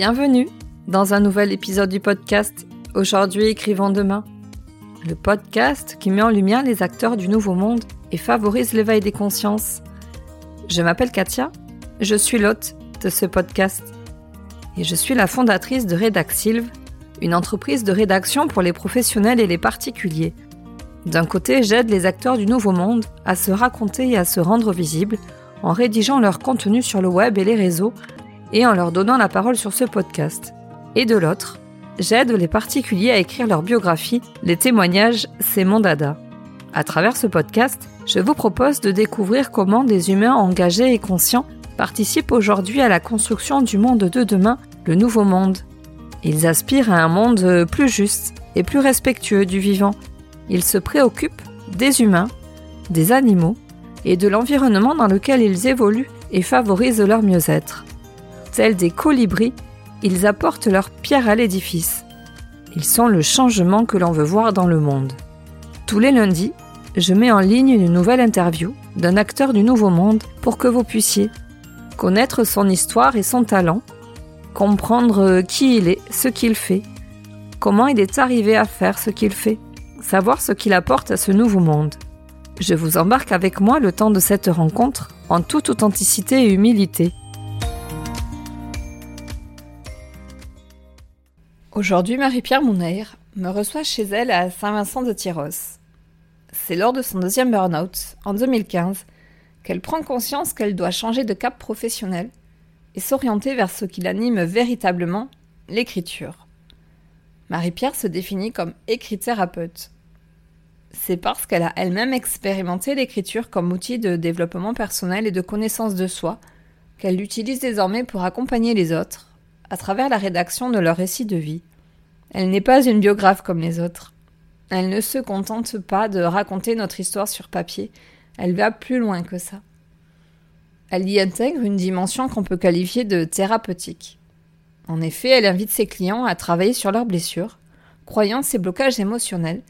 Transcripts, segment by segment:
Bienvenue dans un nouvel épisode du podcast Aujourd'hui écrivons demain. Le podcast qui met en lumière les acteurs du nouveau monde et favorise l'éveil des consciences. Je m'appelle Katia, je suis l'hôte de ce podcast et je suis la fondatrice de Redaxilve, une entreprise de rédaction pour les professionnels et les particuliers. D'un côté, j'aide les acteurs du nouveau monde à se raconter et à se rendre visibles en rédigeant leur contenu sur le web et les réseaux et en leur donnant la parole sur ce podcast. Et de l'autre, j'aide les particuliers à écrire leur biographie, les témoignages, c'est mon dada. À travers ce podcast, je vous propose de découvrir comment des humains engagés et conscients participent aujourd'hui à la construction du monde de demain, le nouveau monde. Ils aspirent à un monde plus juste et plus respectueux du vivant. Ils se préoccupent des humains, des animaux et de l'environnement dans lequel ils évoluent et favorisent leur mieux-être. Tels des colibris, ils apportent leur pierre à l'édifice. Ils sont le changement que l'on veut voir dans le monde. Tous les lundis, je mets en ligne une nouvelle interview d'un acteur du Nouveau Monde pour que vous puissiez connaître son histoire et son talent, comprendre qui il est, ce qu'il fait, comment il est arrivé à faire ce qu'il fait, savoir ce qu'il apporte à ce nouveau monde. Je vous embarque avec moi le temps de cette rencontre en toute authenticité et humilité. Aujourd'hui, Marie-Pierre Mounair me reçoit chez elle à Saint-Vincent de Tyros. C'est lors de son deuxième burn-out, en 2015, qu'elle prend conscience qu'elle doit changer de cap professionnel et s'orienter vers ce qui l'anime véritablement, l'écriture. Marie-Pierre se définit comme écrit-thérapeute. C'est parce qu'elle a elle-même expérimenté l'écriture comme outil de développement personnel et de connaissance de soi qu'elle l'utilise désormais pour accompagner les autres à travers la rédaction de leur récit de vie. Elle n'est pas une biographe comme les autres. Elle ne se contente pas de raconter notre histoire sur papier, elle va plus loin que ça. Elle y intègre une dimension qu'on peut qualifier de thérapeutique. En effet, elle invite ses clients à travailler sur leurs blessures, croyances et blocages émotionnels,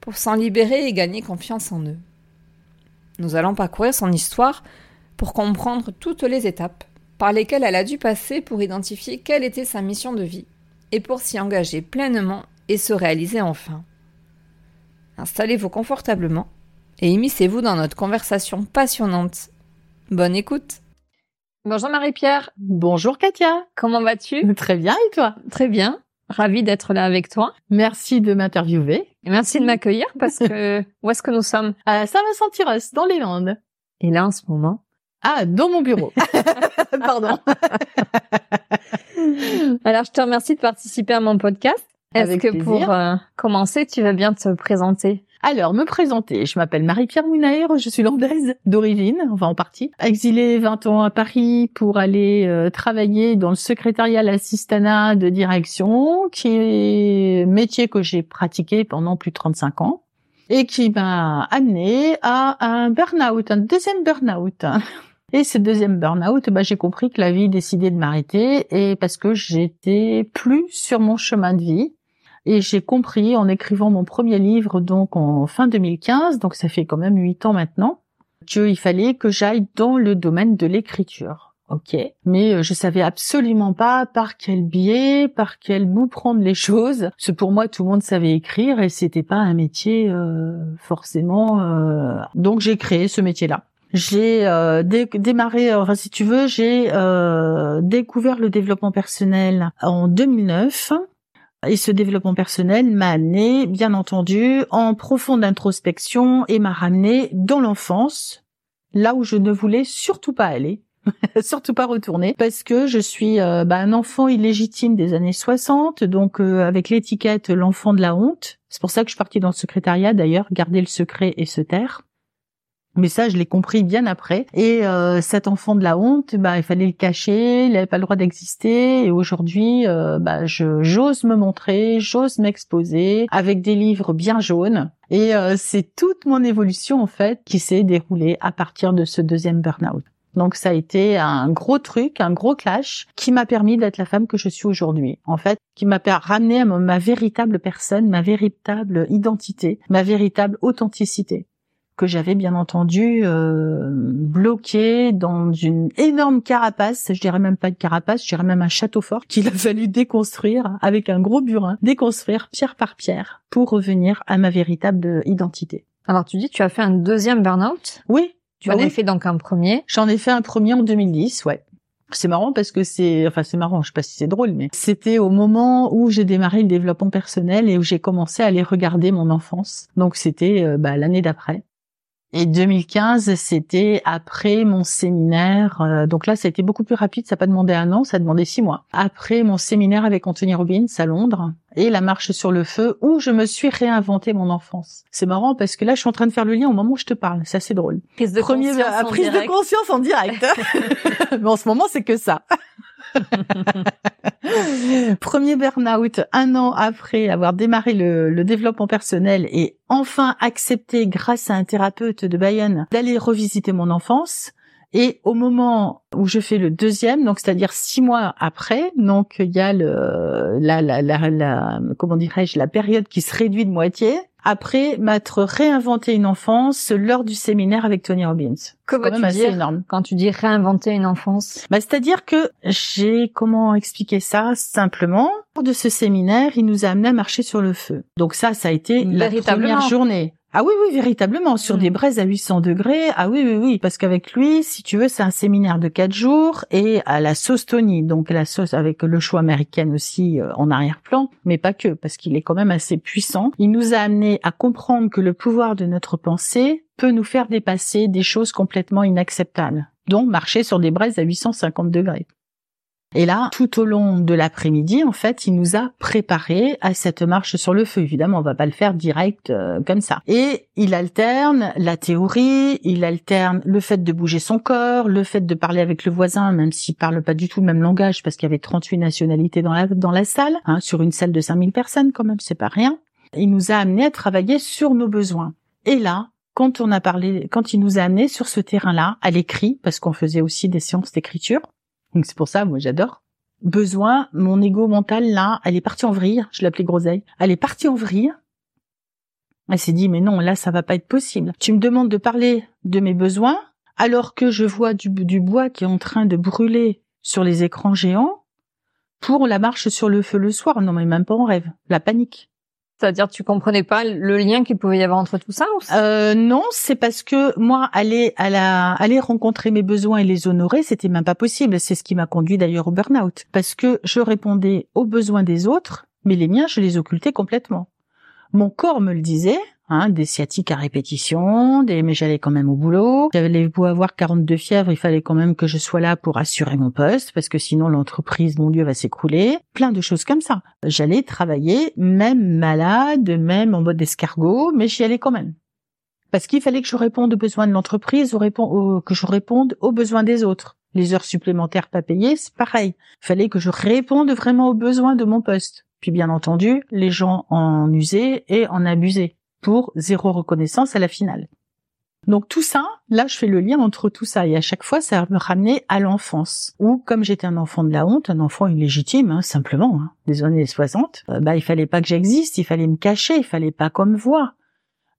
pour s'en libérer et gagner confiance en eux. Nous allons parcourir son histoire pour comprendre toutes les étapes par lesquelles elle a dû passer pour identifier quelle était sa mission de vie et pour s'y engager pleinement et se réaliser enfin. Installez-vous confortablement et immiscez-vous dans notre conversation passionnante. Bonne écoute Bonjour Marie-Pierre Bonjour Katia Comment vas-tu? Très bien et toi? Très bien Ravie d'être là avec toi. Merci de m'interviewer. Et merci de m'accueillir parce que où est-ce que nous sommes? À Saint-Vincent-Tyros, dans les Landes. Et là, en ce moment Ah, dans mon bureau. Pardon. Alors, je te remercie de participer à mon podcast. Est-ce que pour euh, commencer, tu veux bien te présenter? Alors, me présenter. Je m'appelle Marie-Pierre Mounaer, je suis landaise d'origine, enfin en partie. Exilée 20 ans à Paris pour aller euh, travailler dans le secrétariat l'assistanat de direction, qui est métier que j'ai pratiqué pendant plus de 35 ans et qui m'a amené à un burn-out, un deuxième burn-out. Et ce deuxième burn-out, bah, j'ai compris que la vie décidait de m'arrêter et parce que j'étais plus sur mon chemin de vie. Et j'ai compris en écrivant mon premier livre donc en fin 2015, donc ça fait quand même huit ans maintenant, qu'il fallait que j'aille dans le domaine de l'écriture. Ok, mais euh, je savais absolument pas par quel biais, par quel bout prendre les choses. Parce pour moi, tout le monde savait écrire et c'était pas un métier euh, forcément. Euh... Donc j'ai créé ce métier-là. J'ai euh, démarré, enfin, si tu veux, j'ai découvert le développement personnel en 2009 et ce développement personnel m'a amené, bien entendu, en profonde introspection et m'a ramené dans l'enfance, là où je ne voulais surtout pas aller. surtout pas retourner parce que je suis euh, bah, un enfant illégitime des années 60 donc euh, avec l'étiquette l'enfant de la honte c'est pour ça que je suis partie dans le secrétariat d'ailleurs garder le secret et se taire mais ça, je l'ai compris bien après. Et euh, cet enfant de la honte, bah, il fallait le cacher, il n'avait pas le droit d'exister. Et aujourd'hui, euh, bah, j'ose me montrer, j'ose m'exposer avec des livres bien jaunes. Et euh, c'est toute mon évolution en fait qui s'est déroulée à partir de ce deuxième burn-out. Donc ça a été un gros truc, un gros clash qui m'a permis d'être la femme que je suis aujourd'hui. En fait, qui m'a ramené à ma véritable personne, ma véritable identité, ma véritable authenticité que j'avais bien entendu euh, bloqué dans une énorme carapace, je dirais même pas de carapace, je dirais même un château fort qu'il a fallu déconstruire avec un gros burin, déconstruire pierre par pierre pour revenir à ma véritable identité. Alors tu dis tu as fait un deuxième burn-out? Oui. Tu en as fait donc un premier? J'en ai fait un premier en 2010, ouais. C'est marrant parce que c'est, enfin c'est marrant, je sais pas si c'est drôle, mais c'était au moment où j'ai démarré le développement personnel et où j'ai commencé à aller regarder mon enfance. Donc c'était euh, bah, l'année d'après. Et 2015, c'était après mon séminaire. Euh, donc là, ça a été beaucoup plus rapide. Ça n'a pas demandé un an, ça a demandé six mois. Après mon séminaire avec Anthony Robbins à Londres et la marche sur le feu où je me suis réinventé mon enfance. C'est marrant parce que là, je suis en train de faire le lien au moment où je te parle. C'est assez drôle. Prise de Premier, conscience en prise de direct. conscience en direct. Mais en ce moment, c'est que ça. Premier burn-out, un an après avoir démarré le, le développement personnel et enfin accepté, grâce à un thérapeute de Bayonne, d'aller revisiter mon enfance. Et au moment où je fais le deuxième, donc c'est-à-dire six mois après, donc il y a le, la, la, la, la- comment dirais-je, la période qui se réduit de moitié. Après m'être réinventé une enfance lors du séminaire avec Tony Robbins. Veux-tu assez dire énorme. quand tu dis réinventer une enfance? Bah, c'est-à-dire que j'ai comment expliquer ça? Simplement. Lors de ce séminaire, il nous a amené à marcher sur le feu. Donc ça, ça a été la première journée. Ah oui, oui, véritablement, sur Mm. des braises à 800 degrés. Ah oui, oui, oui, parce qu'avec lui, si tu veux, c'est un séminaire de quatre jours et à la sauce Tony, donc la sauce avec le choix américain aussi euh, en arrière-plan, mais pas que, parce qu'il est quand même assez puissant. Il nous a amené à comprendre que le pouvoir de notre pensée peut nous faire dépasser des choses complètement inacceptables, dont marcher sur des braises à 850 degrés. Et là, tout au long de l'après-midi, en fait, il nous a préparé à cette marche sur le feu. Évidemment, on va pas le faire direct euh, comme ça. Et il alterne la théorie, il alterne le fait de bouger son corps, le fait de parler avec le voisin, même s'il parle pas du tout le même langage, parce qu'il y avait 38 nationalités dans la, dans la salle, hein, sur une salle de 5000 personnes quand même, c'est pas rien. Il nous a amené à travailler sur nos besoins. Et là, quand on a parlé, quand il nous a amené sur ce terrain-là, à l'écrit, parce qu'on faisait aussi des séances d'écriture, donc c'est pour ça, moi j'adore. Besoin, mon ego mental là, elle est partie en vrille. Je l'appelais groseille. Elle est partie en vrille. Elle s'est dit mais non, là ça va pas être possible. Tu me demandes de parler de mes besoins alors que je vois du, du bois qui est en train de brûler sur les écrans géants pour la marche sur le feu le soir. Non mais même pas en rêve. La panique. C'est-à-dire tu comprenais pas le lien qu'il pouvait y avoir entre tout ça Euh, non, c'est parce que moi, aller à la, aller rencontrer mes besoins et les honorer, c'était même pas possible. C'est ce qui m'a conduit d'ailleurs au burn-out. Parce que je répondais aux besoins des autres, mais les miens, je les occultais complètement. Mon corps me le disait, hein, des sciatiques à répétition, mais j'allais quand même au boulot. J'avais beau avoir 42 fièvres, il fallait quand même que je sois là pour assurer mon poste, parce que sinon l'entreprise, mon Dieu, va s'écrouler. Plein de choses comme ça. J'allais travailler, même malade, même en mode escargot, mais j'y allais quand même. Parce qu'il fallait que je réponde aux besoins de l'entreprise, que je réponde aux besoins des autres. Les heures supplémentaires pas payées, c'est pareil. Il fallait que je réponde vraiment aux besoins de mon poste. Puis bien entendu, les gens en usaient et en abusaient pour zéro reconnaissance à la finale. Donc tout ça, là, je fais le lien entre tout ça et à chaque fois, ça me ramenait à l'enfance. Ou comme j'étais un enfant de la honte, un enfant illégitime, hein, simplement, hein, des années 60, euh, bah il fallait pas que j'existe, il fallait me cacher, il fallait pas qu'on me voie.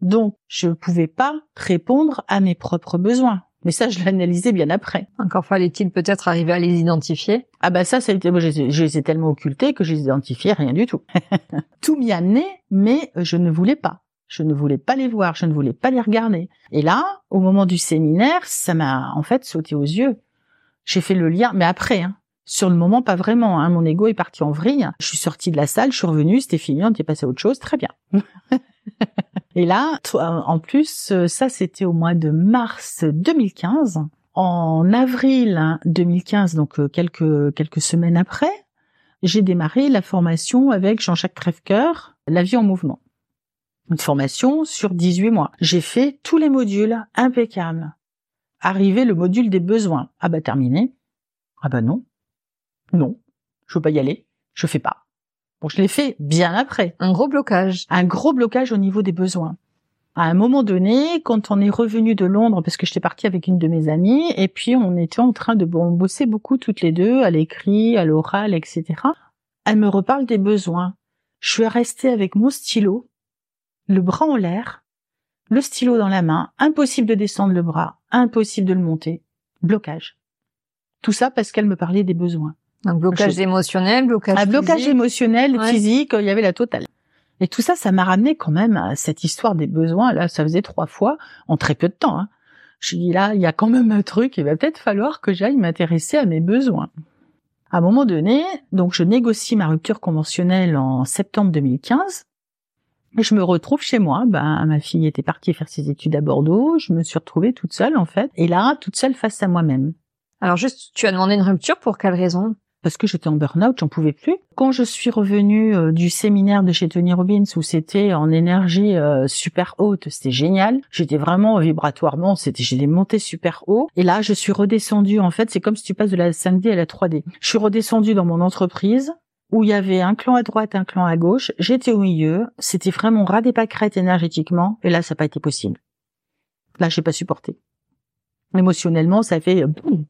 Donc je pouvais pas répondre à mes propres besoins. Mais ça, je l'analysais bien après. Encore fallait-il peut-être arriver à les identifier? Ah bah ça, ça a été, moi, je, je les ai tellement occultés que je les identifiais rien du tout. tout m'y amenait, mais je ne voulais pas. Je ne voulais pas les voir, je ne voulais pas les regarder. Et là, au moment du séminaire, ça m'a en fait sauté aux yeux. J'ai fait le lien, mais après, hein. sur le moment, pas vraiment. Hein. Mon ego est parti en vrille. Je suis sortie de la salle, je suis revenue, c'était fini, on était passé à autre chose, très bien. Et là, en plus, euh, ça c'était au mois de mars 2015. En avril hein, 2015, donc euh, quelques quelques semaines après, j'ai démarré la formation avec Jean-Jacques Crèvecoeur, La vie en mouvement. Une formation sur 18 mois. J'ai fait tous les modules impeccables. Arrivé le module des besoins. Ah bah terminé. Ah bah non. Non. Je veux pas y aller. Je fais pas. Bon, je l'ai fait bien après Un gros blocage. un gros blocage au niveau des besoins. À un moment donné, quand on est revenu de Londres, parce que j'étais partie avec une de mes amies, et puis on était en train de bon, bosser beaucoup toutes les deux, à l'écrit, à l'oral, etc. Elle me reparle des besoins. Je suis restée avec mon stylo, le bras en l'air, le stylo dans la main, impossible de descendre le bras, impossible de le monter, blocage. Tout ça parce qu'elle me parlait des besoins. Un blocage Je- émotionnel, blocage Un blocage physique. émotionnel, Ouais. physique, il y avait la totale. Et tout ça, ça m'a ramené quand même à cette histoire des besoins. Là, ça faisait trois fois en très peu de temps. Hein. Je dis là, il y a quand même un truc. Il va peut-être falloir que j'aille m'intéresser à mes besoins. À un moment donné, donc je négocie ma rupture conventionnelle en septembre 2015. Je me retrouve chez moi. Ben, ma fille était partie faire ses études à Bordeaux. Je me suis retrouvée toute seule en fait. Et là, toute seule face à moi-même Alors juste, tu as demandé une rupture pour quelle raison? Parce que j'étais en burn-out, j'en pouvais plus. Quand je suis revenue euh, du séminaire de chez Tony Robbins où c'était en énergie euh, super haute, c'était génial. J'étais vraiment vibratoirement, c'était j'étais montée super haut et là je suis redescendue en fait, c'est comme si tu passes de la 5D à la 3D. Je suis redescendue dans mon entreprise où il y avait un clan à droite, un clan à gauche, j'étais au milieu, c'était vraiment ras des pâquerettes énergétiquement et là ça n'a pas été possible. Là, j'ai pas supporté. Émotionnellement, ça fait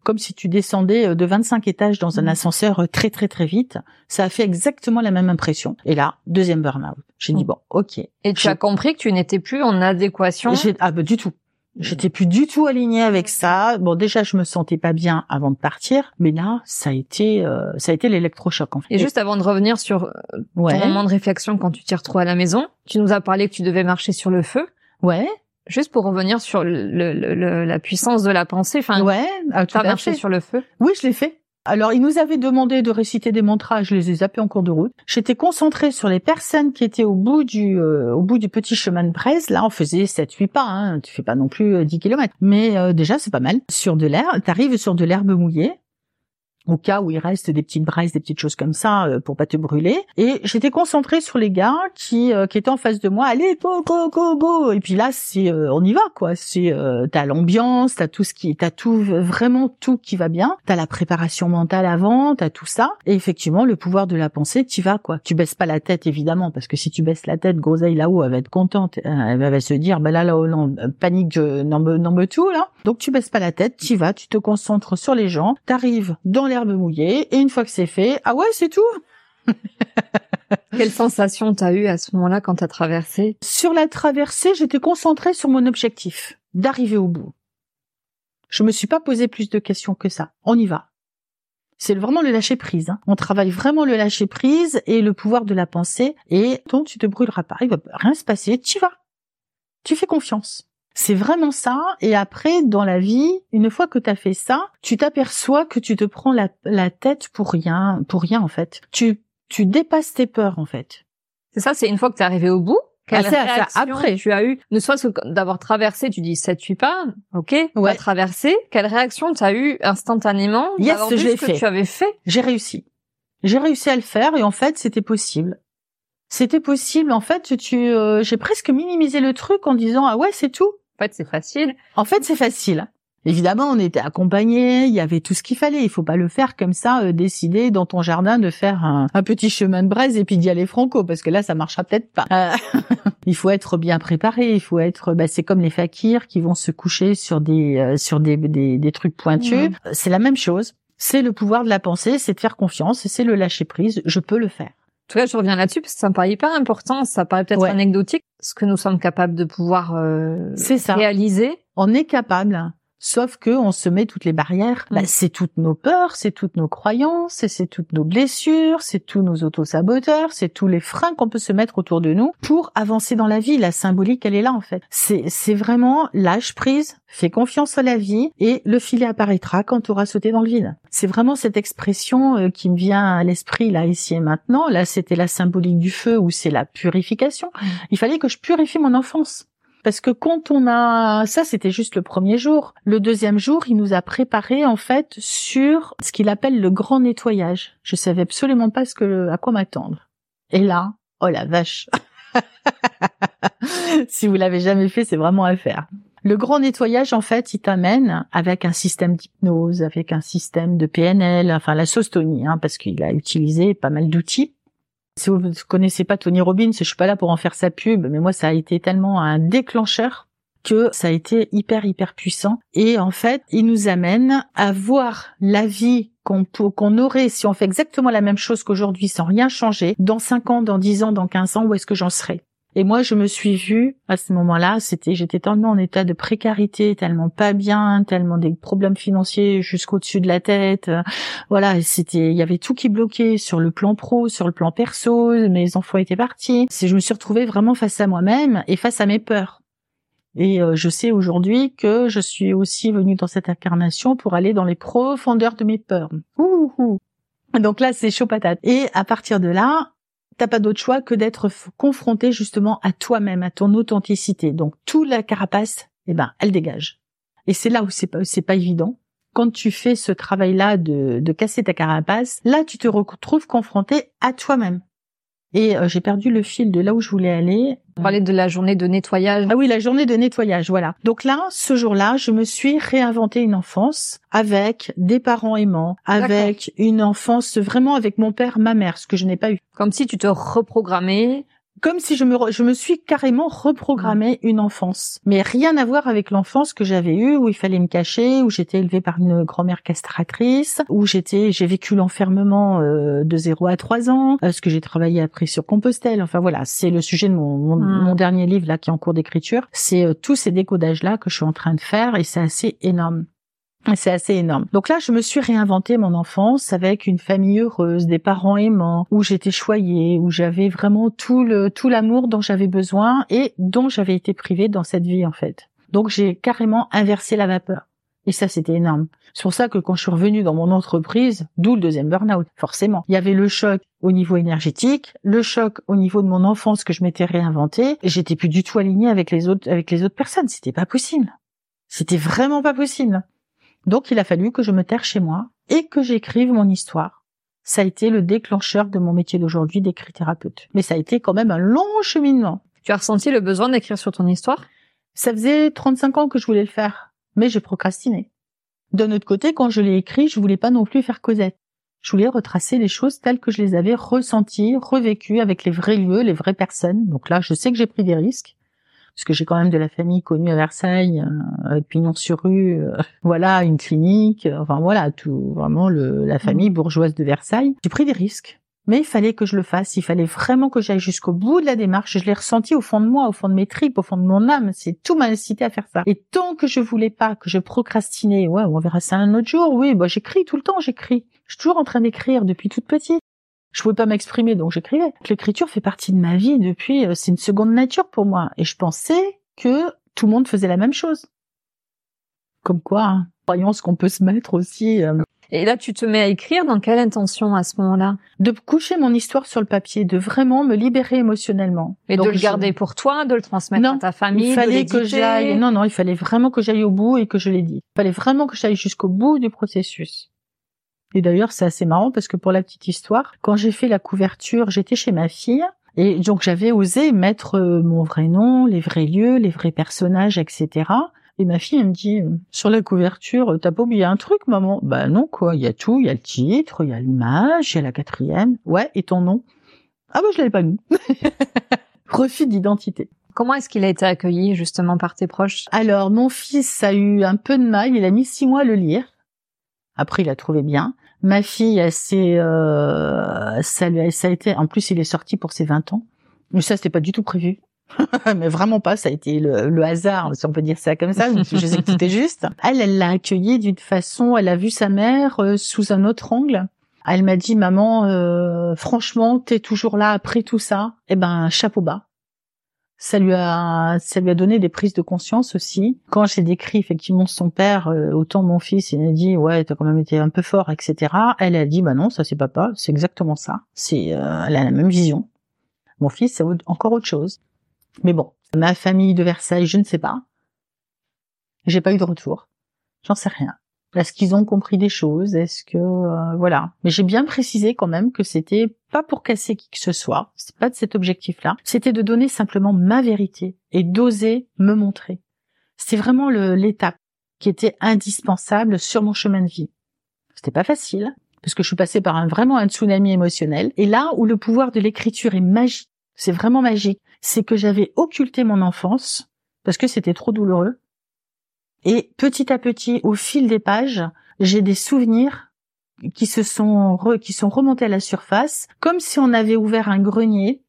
comme si tu descendais euh, de 25 étages dans un Mhm. ascenseur euh, très très très vite. Ça a fait exactement la même impression. Et là, deuxième burn-out. J'ai dit Mhm. bon, ok. Et tu as compris que tu n'étais plus en adéquation. Ah bah du tout. J'étais plus du tout alignée avec ça. Bon, déjà, je me sentais pas bien avant de partir, mais là, ça a été, euh, ça a été l'électrochoc en fait. Et juste avant de revenir sur euh, ouais, ton moment de réflexion quand tu t'y retrouves à la maison, tu nous as parlé que tu devais marcher sur le feu. ouais, Juste pour revenir sur le, le- le- la puissance de la pensée, enfin, ouais, tout tu as à marché sur le feu. Oui, je l'ai fait. Alors, ils nous avaient demandé de réciter des mantras, je les ai zappés en cours de route. J'étais concentrée sur les personnes qui étaient au bout du euh, au bout du petit chemin de Braise. Là, on faisait 7 8 pas, hein. tu fais pas non plus euh, 10 kilomètres. Mais euh, déjà, c'est pas mal. Sur de l'herbe, t'arrives sur de l'herbe mouillée cas où il reste des petites braises, des petites choses comme ça euh, pour pas te brûler. Et j'étais concentrée sur les gars qui euh, qui étaient en face de moi. Allez, go go go go. Et puis là, c'est euh, on y va quoi. C'est t'as l'ambiance, t'as tout ce qui, t'as tout vraiment tout qui va bien. T'as la préparation mentale avant, t'as tout ça. Et effectivement, le pouvoir de la pensée, t'y vas quoi. Tu baisses pas la tête évidemment parce que si tu baisses la tête, groseille là-haut, elle va être contente. Elle va se dire bah là là oh, non, panique, n'en me tout là. Donc tu baisses pas la tête, t'y vas, tu te concentres sur les gens, t'arrives dans l'herbe mouillée et une fois que c'est fait, ah ouais c'est tout. Quelle sensation t'as eu à ce moment-là quand t'as traversé? Sur la traversée, j'étais concentrée sur mon objectif, d'arriver au bout. Je me suis pas posé plus de questions que ça. On y va. C'est vraiment le lâcher prise. hein. On travaille vraiment le lâcher prise et le pouvoir de la pensée. Et donc tu te brûleras pas. Il va rien se passer. Tu vas. Tu fais confiance. C'est vraiment ça. Et après, dans la vie, une fois que tu as fait ça, tu t'aperçois que tu te prends la, la tête pour rien, pour rien en fait. Tu, tu dépasses tes peurs en fait. C'est ça, c'est une fois que t'es arrivé au bout. Quelle Ah, c'est réaction après. tu as eu Ne soit d'avoir traversé, tu dis 7 8 pas, ok, Ouais. traversé. Quelle réaction t'as eu instantanément Yes, vu ce que fait. tu avais fait? J'ai réussi. J'ai réussi à le faire et en fait, c'était possible. C'était possible. En fait, tu, euh, j'ai presque minimisé le truc en disant ah ouais, c'est tout. En fait, c'est facile. En fait, c'est facile. Évidemment, on était accompagnés, il y avait tout ce qu'il fallait. Il faut pas le faire comme ça, euh, décider dans ton jardin de faire un, un petit chemin de braise et puis d'y aller franco, parce que là, ça marchera peut-être pas. Euh, il faut être bien préparé. Il faut être, bah, c'est comme les fakirs qui vont se coucher sur des euh, sur des, des des trucs pointus. Euh, C'est la même chose. C'est le pouvoir de la pensée, c'est de faire confiance, c'est le lâcher prise. Je peux le faire. En tout cas, je reviens là-dessus parce que ça me paraît hyper important. Ça paraît peut-être Ouais. anecdotique, ce que nous sommes capables de pouvoir euh, C'est ça. réaliser. On est capable. Sauf que on se met toutes les barrières. Bah, Mm. c'est toutes nos peurs, c'est toutes nos croyances, c'est toutes nos blessures, c'est tous nos autosaboteurs, c'est tous les freins qu'on peut se mettre autour de nous pour avancer dans la vie. La symbolique, elle est là en fait. C'est c'est vraiment lâche prise, fais confiance à la vie et le filet apparaîtra quand tu auras sauté dans le vide. C'est vraiment cette expression euh, qui me vient à l'esprit là ici et maintenant. Là, c'était la symbolique du feu ou c'est la purification. Il fallait que je purifie mon enfance. Parce que quand on a ça, c'était juste le premier jour. Le deuxième jour, il nous a préparé en fait sur ce qu'il appelle le grand nettoyage. Je savais absolument pas ce que à quoi m'attendre. Et là, oh la vache. si vous l'avez jamais fait, c'est vraiment à faire. Le grand nettoyage, en fait, il t'amène avec un système d'hypnose, avec un système de PNL, enfin la Tony, hein, parce qu'il a utilisé pas mal d'outils. Si vous ne connaissez pas Tony Robbins, je suis pas là pour en faire sa pub, mais moi ça a été tellement un déclencheur que ça a été hyper hyper puissant. Et en fait, il nous amène à voir la vie qu'on aurait si on fait exactement la même chose qu'aujourd'hui sans rien changer. Dans 5 ans, dans 10 ans, dans 15 ans, où est-ce que j'en serai Et moi, je me suis vue à ce moment-là, c'était, j'étais tellement en état de précarité, tellement pas bien, tellement des problèmes financiers jusqu'au-dessus de la tête. Euh, voilà, c'était, il y avait tout qui bloquait sur le plan pro, sur le plan perso. Mes enfants étaient partis. Je me suis retrouvée vraiment face à moi-même et face à mes peurs. Et euh, je sais aujourd'hui que je suis aussi venue dans cette incarnation pour aller dans les profondeurs de mes peurs. Ouh, Donc là, c'est chaud patate. Et à partir de là, t'as pas d'autre choix que d'être confronté justement à toi-même, à ton authenticité. Donc toute la carapace, eh ben, elle dégage. Et c'est là où c'est pas, c'est pas évident. Quand tu fais ce travail-là de, de casser ta carapace, là, tu te retrouves confronté à toi-même. Et euh, j'ai perdu le fil de là où je voulais aller. On parlait de la journée de nettoyage. Ah oui, la journée de nettoyage, voilà. Donc là, ce jour-là, je me suis réinventé une enfance avec des parents aimants, avec une enfance vraiment avec mon père, ma mère, ce que je n'ai pas eu. Comme si tu te reprogrammais comme si je me, je me suis carrément reprogrammé une enfance. Mais rien à voir avec l'enfance que j'avais eue où il fallait me cacher, où j'étais élevée par une grand-mère castratrice, où j'étais, j'ai vécu l'enfermement euh, de 0 à 3 ans, euh, ce que j'ai travaillé après sur Compostelle. Enfin voilà, c'est le sujet de mon, mon, hmm. dernier livre là qui est en cours d'écriture. C'est euh, tous ces décodages là que je suis en train de faire et c'est assez énorme. C'est assez énorme. Donc là, je me suis réinventé mon enfance avec une famille heureuse, des parents aimants, où j'étais choyée, où j'avais vraiment tout le tout l'amour dont j'avais besoin et dont j'avais été privée dans cette vie en fait. Donc j'ai carrément inversé la vapeur. Et ça, c'était énorme. C'est pour ça que quand je suis revenue dans mon entreprise, d'où le deuxième burn-out, forcément, il y avait le choc au niveau énergétique, le choc au niveau de mon enfance que je m'étais réinventé, et j'étais plus du tout alignée avec les autres, avec les autres personnes. C'était pas possible. C'était vraiment pas possible. Donc il a fallu que je me terre chez moi et que j'écrive mon histoire. Ça a été le déclencheur de mon métier d'aujourd'hui d'écrit thérapeute. Mais ça a été quand même un long cheminement. Tu as ressenti le besoin d'écrire sur ton histoire? Ça faisait 35 ans que je voulais le faire, mais j'ai procrastiné. D'un autre côté, quand je l'ai écrit, je voulais pas non plus faire Cosette. Je voulais retracer les choses telles que je les avais ressenties, revécues avec les vrais lieux, les vraies personnes. Donc là, je sais que j'ai pris des risques parce que j'ai quand même de la famille connue à Versailles, euh, avec pignon sur rue, euh, voilà, une clinique, euh, enfin voilà, tout vraiment le, la famille bourgeoise de Versailles. J'ai pris des risques, mais il fallait que je le fasse, il fallait vraiment que j'aille jusqu'au bout de la démarche. Je l'ai ressenti au fond de moi, au fond de mes tripes, au fond de mon âme. C'est tout m'a incité à faire ça. Et tant que je voulais pas, que je procrastinais, ouais, on verra ça un autre jour. Oui, bah j'écris tout le temps, j'écris. Je suis toujours en train d'écrire depuis toute petite je pouvais pas m'exprimer, donc j'écrivais. L'écriture fait partie de ma vie depuis, euh, c'est une seconde nature pour moi. Et je pensais que tout le monde faisait la même chose. Comme quoi, hein, voyons ce qu'on peut se mettre aussi. Euh. Et là, tu te mets à écrire dans quelle intention à ce moment-là? De coucher mon histoire sur le papier, de vraiment me libérer émotionnellement. Et de le garder pour toi, de le transmettre à ta famille. Il fallait que j'aille. Non, non, il fallait vraiment que j'aille au bout et que je l'ai dit. Il fallait vraiment que j'aille jusqu'au bout du processus. Et d'ailleurs, c'est assez marrant parce que pour la petite histoire, quand j'ai fait la couverture, j'étais chez ma fille. Et donc j'avais osé mettre euh, mon vrai nom, les vrais lieux, les vrais personnages, etc. Et ma fille elle me dit euh, sur la couverture, t'as pas oublié un truc, maman? Bah non quoi, il y a tout, il y a le titre, il y a l'image, il y a la quatrième. Ouais, et ton nom? Ah bah je l'avais pas mis. Refus d'identité. Comment est-ce qu'il a été accueilli justement par tes proches? Alors mon fils a eu un peu de mal, il a mis six mois à le lire. Après, il a trouvé bien. Ma fille, c'est euh, ça, ça a été. En plus, il est sorti pour ses 20 ans. Mais ça, c'était pas du tout prévu. mais vraiment pas, ça a été le, hasard, si on peut dire ça comme ça. Je sais que c'était juste. Elle, elle l'a accueilli d'une façon. Elle a vu sa mère euh, sous un autre angle. Elle m'a dit, maman, euh, franchement, t'es toujours là après tout ça. Eh ben, chapeau bas ça lui a ça lui a donné des prises de conscience aussi. Quand j'ai décrit effectivement son père, euh, autant mon fils il a dit ouais t'as quand même été un peu fort etc. Elle a dit bah non ça c'est papa, c'est exactement ça. C'est euh, elle a la même vision. Mon fils c'est encore autre chose. Mais bon, ma famille de Versailles je ne sais pas. J'ai pas eu de retour. J'en sais rien. Est-ce qu'ils ont compris des choses? Est-ce que euh, voilà Mais j'ai bien précisé quand même que c'était pas pour casser qui que ce soit. C'est pas de cet objectif-là. C'était de donner simplement ma vérité et d'oser me montrer. C'est vraiment l'étape qui était indispensable sur mon chemin de vie. C'était pas facile parce que je suis passée par un vraiment un tsunami émotionnel. Et là où le pouvoir de l'écriture est magique, c'est vraiment magique, c'est que j'avais occulté mon enfance parce que c'était trop douloureux et petit à petit, au fil des pages, j'ai des souvenirs qui se sont qui sont remontés à la surface, comme si on avait ouvert un grenier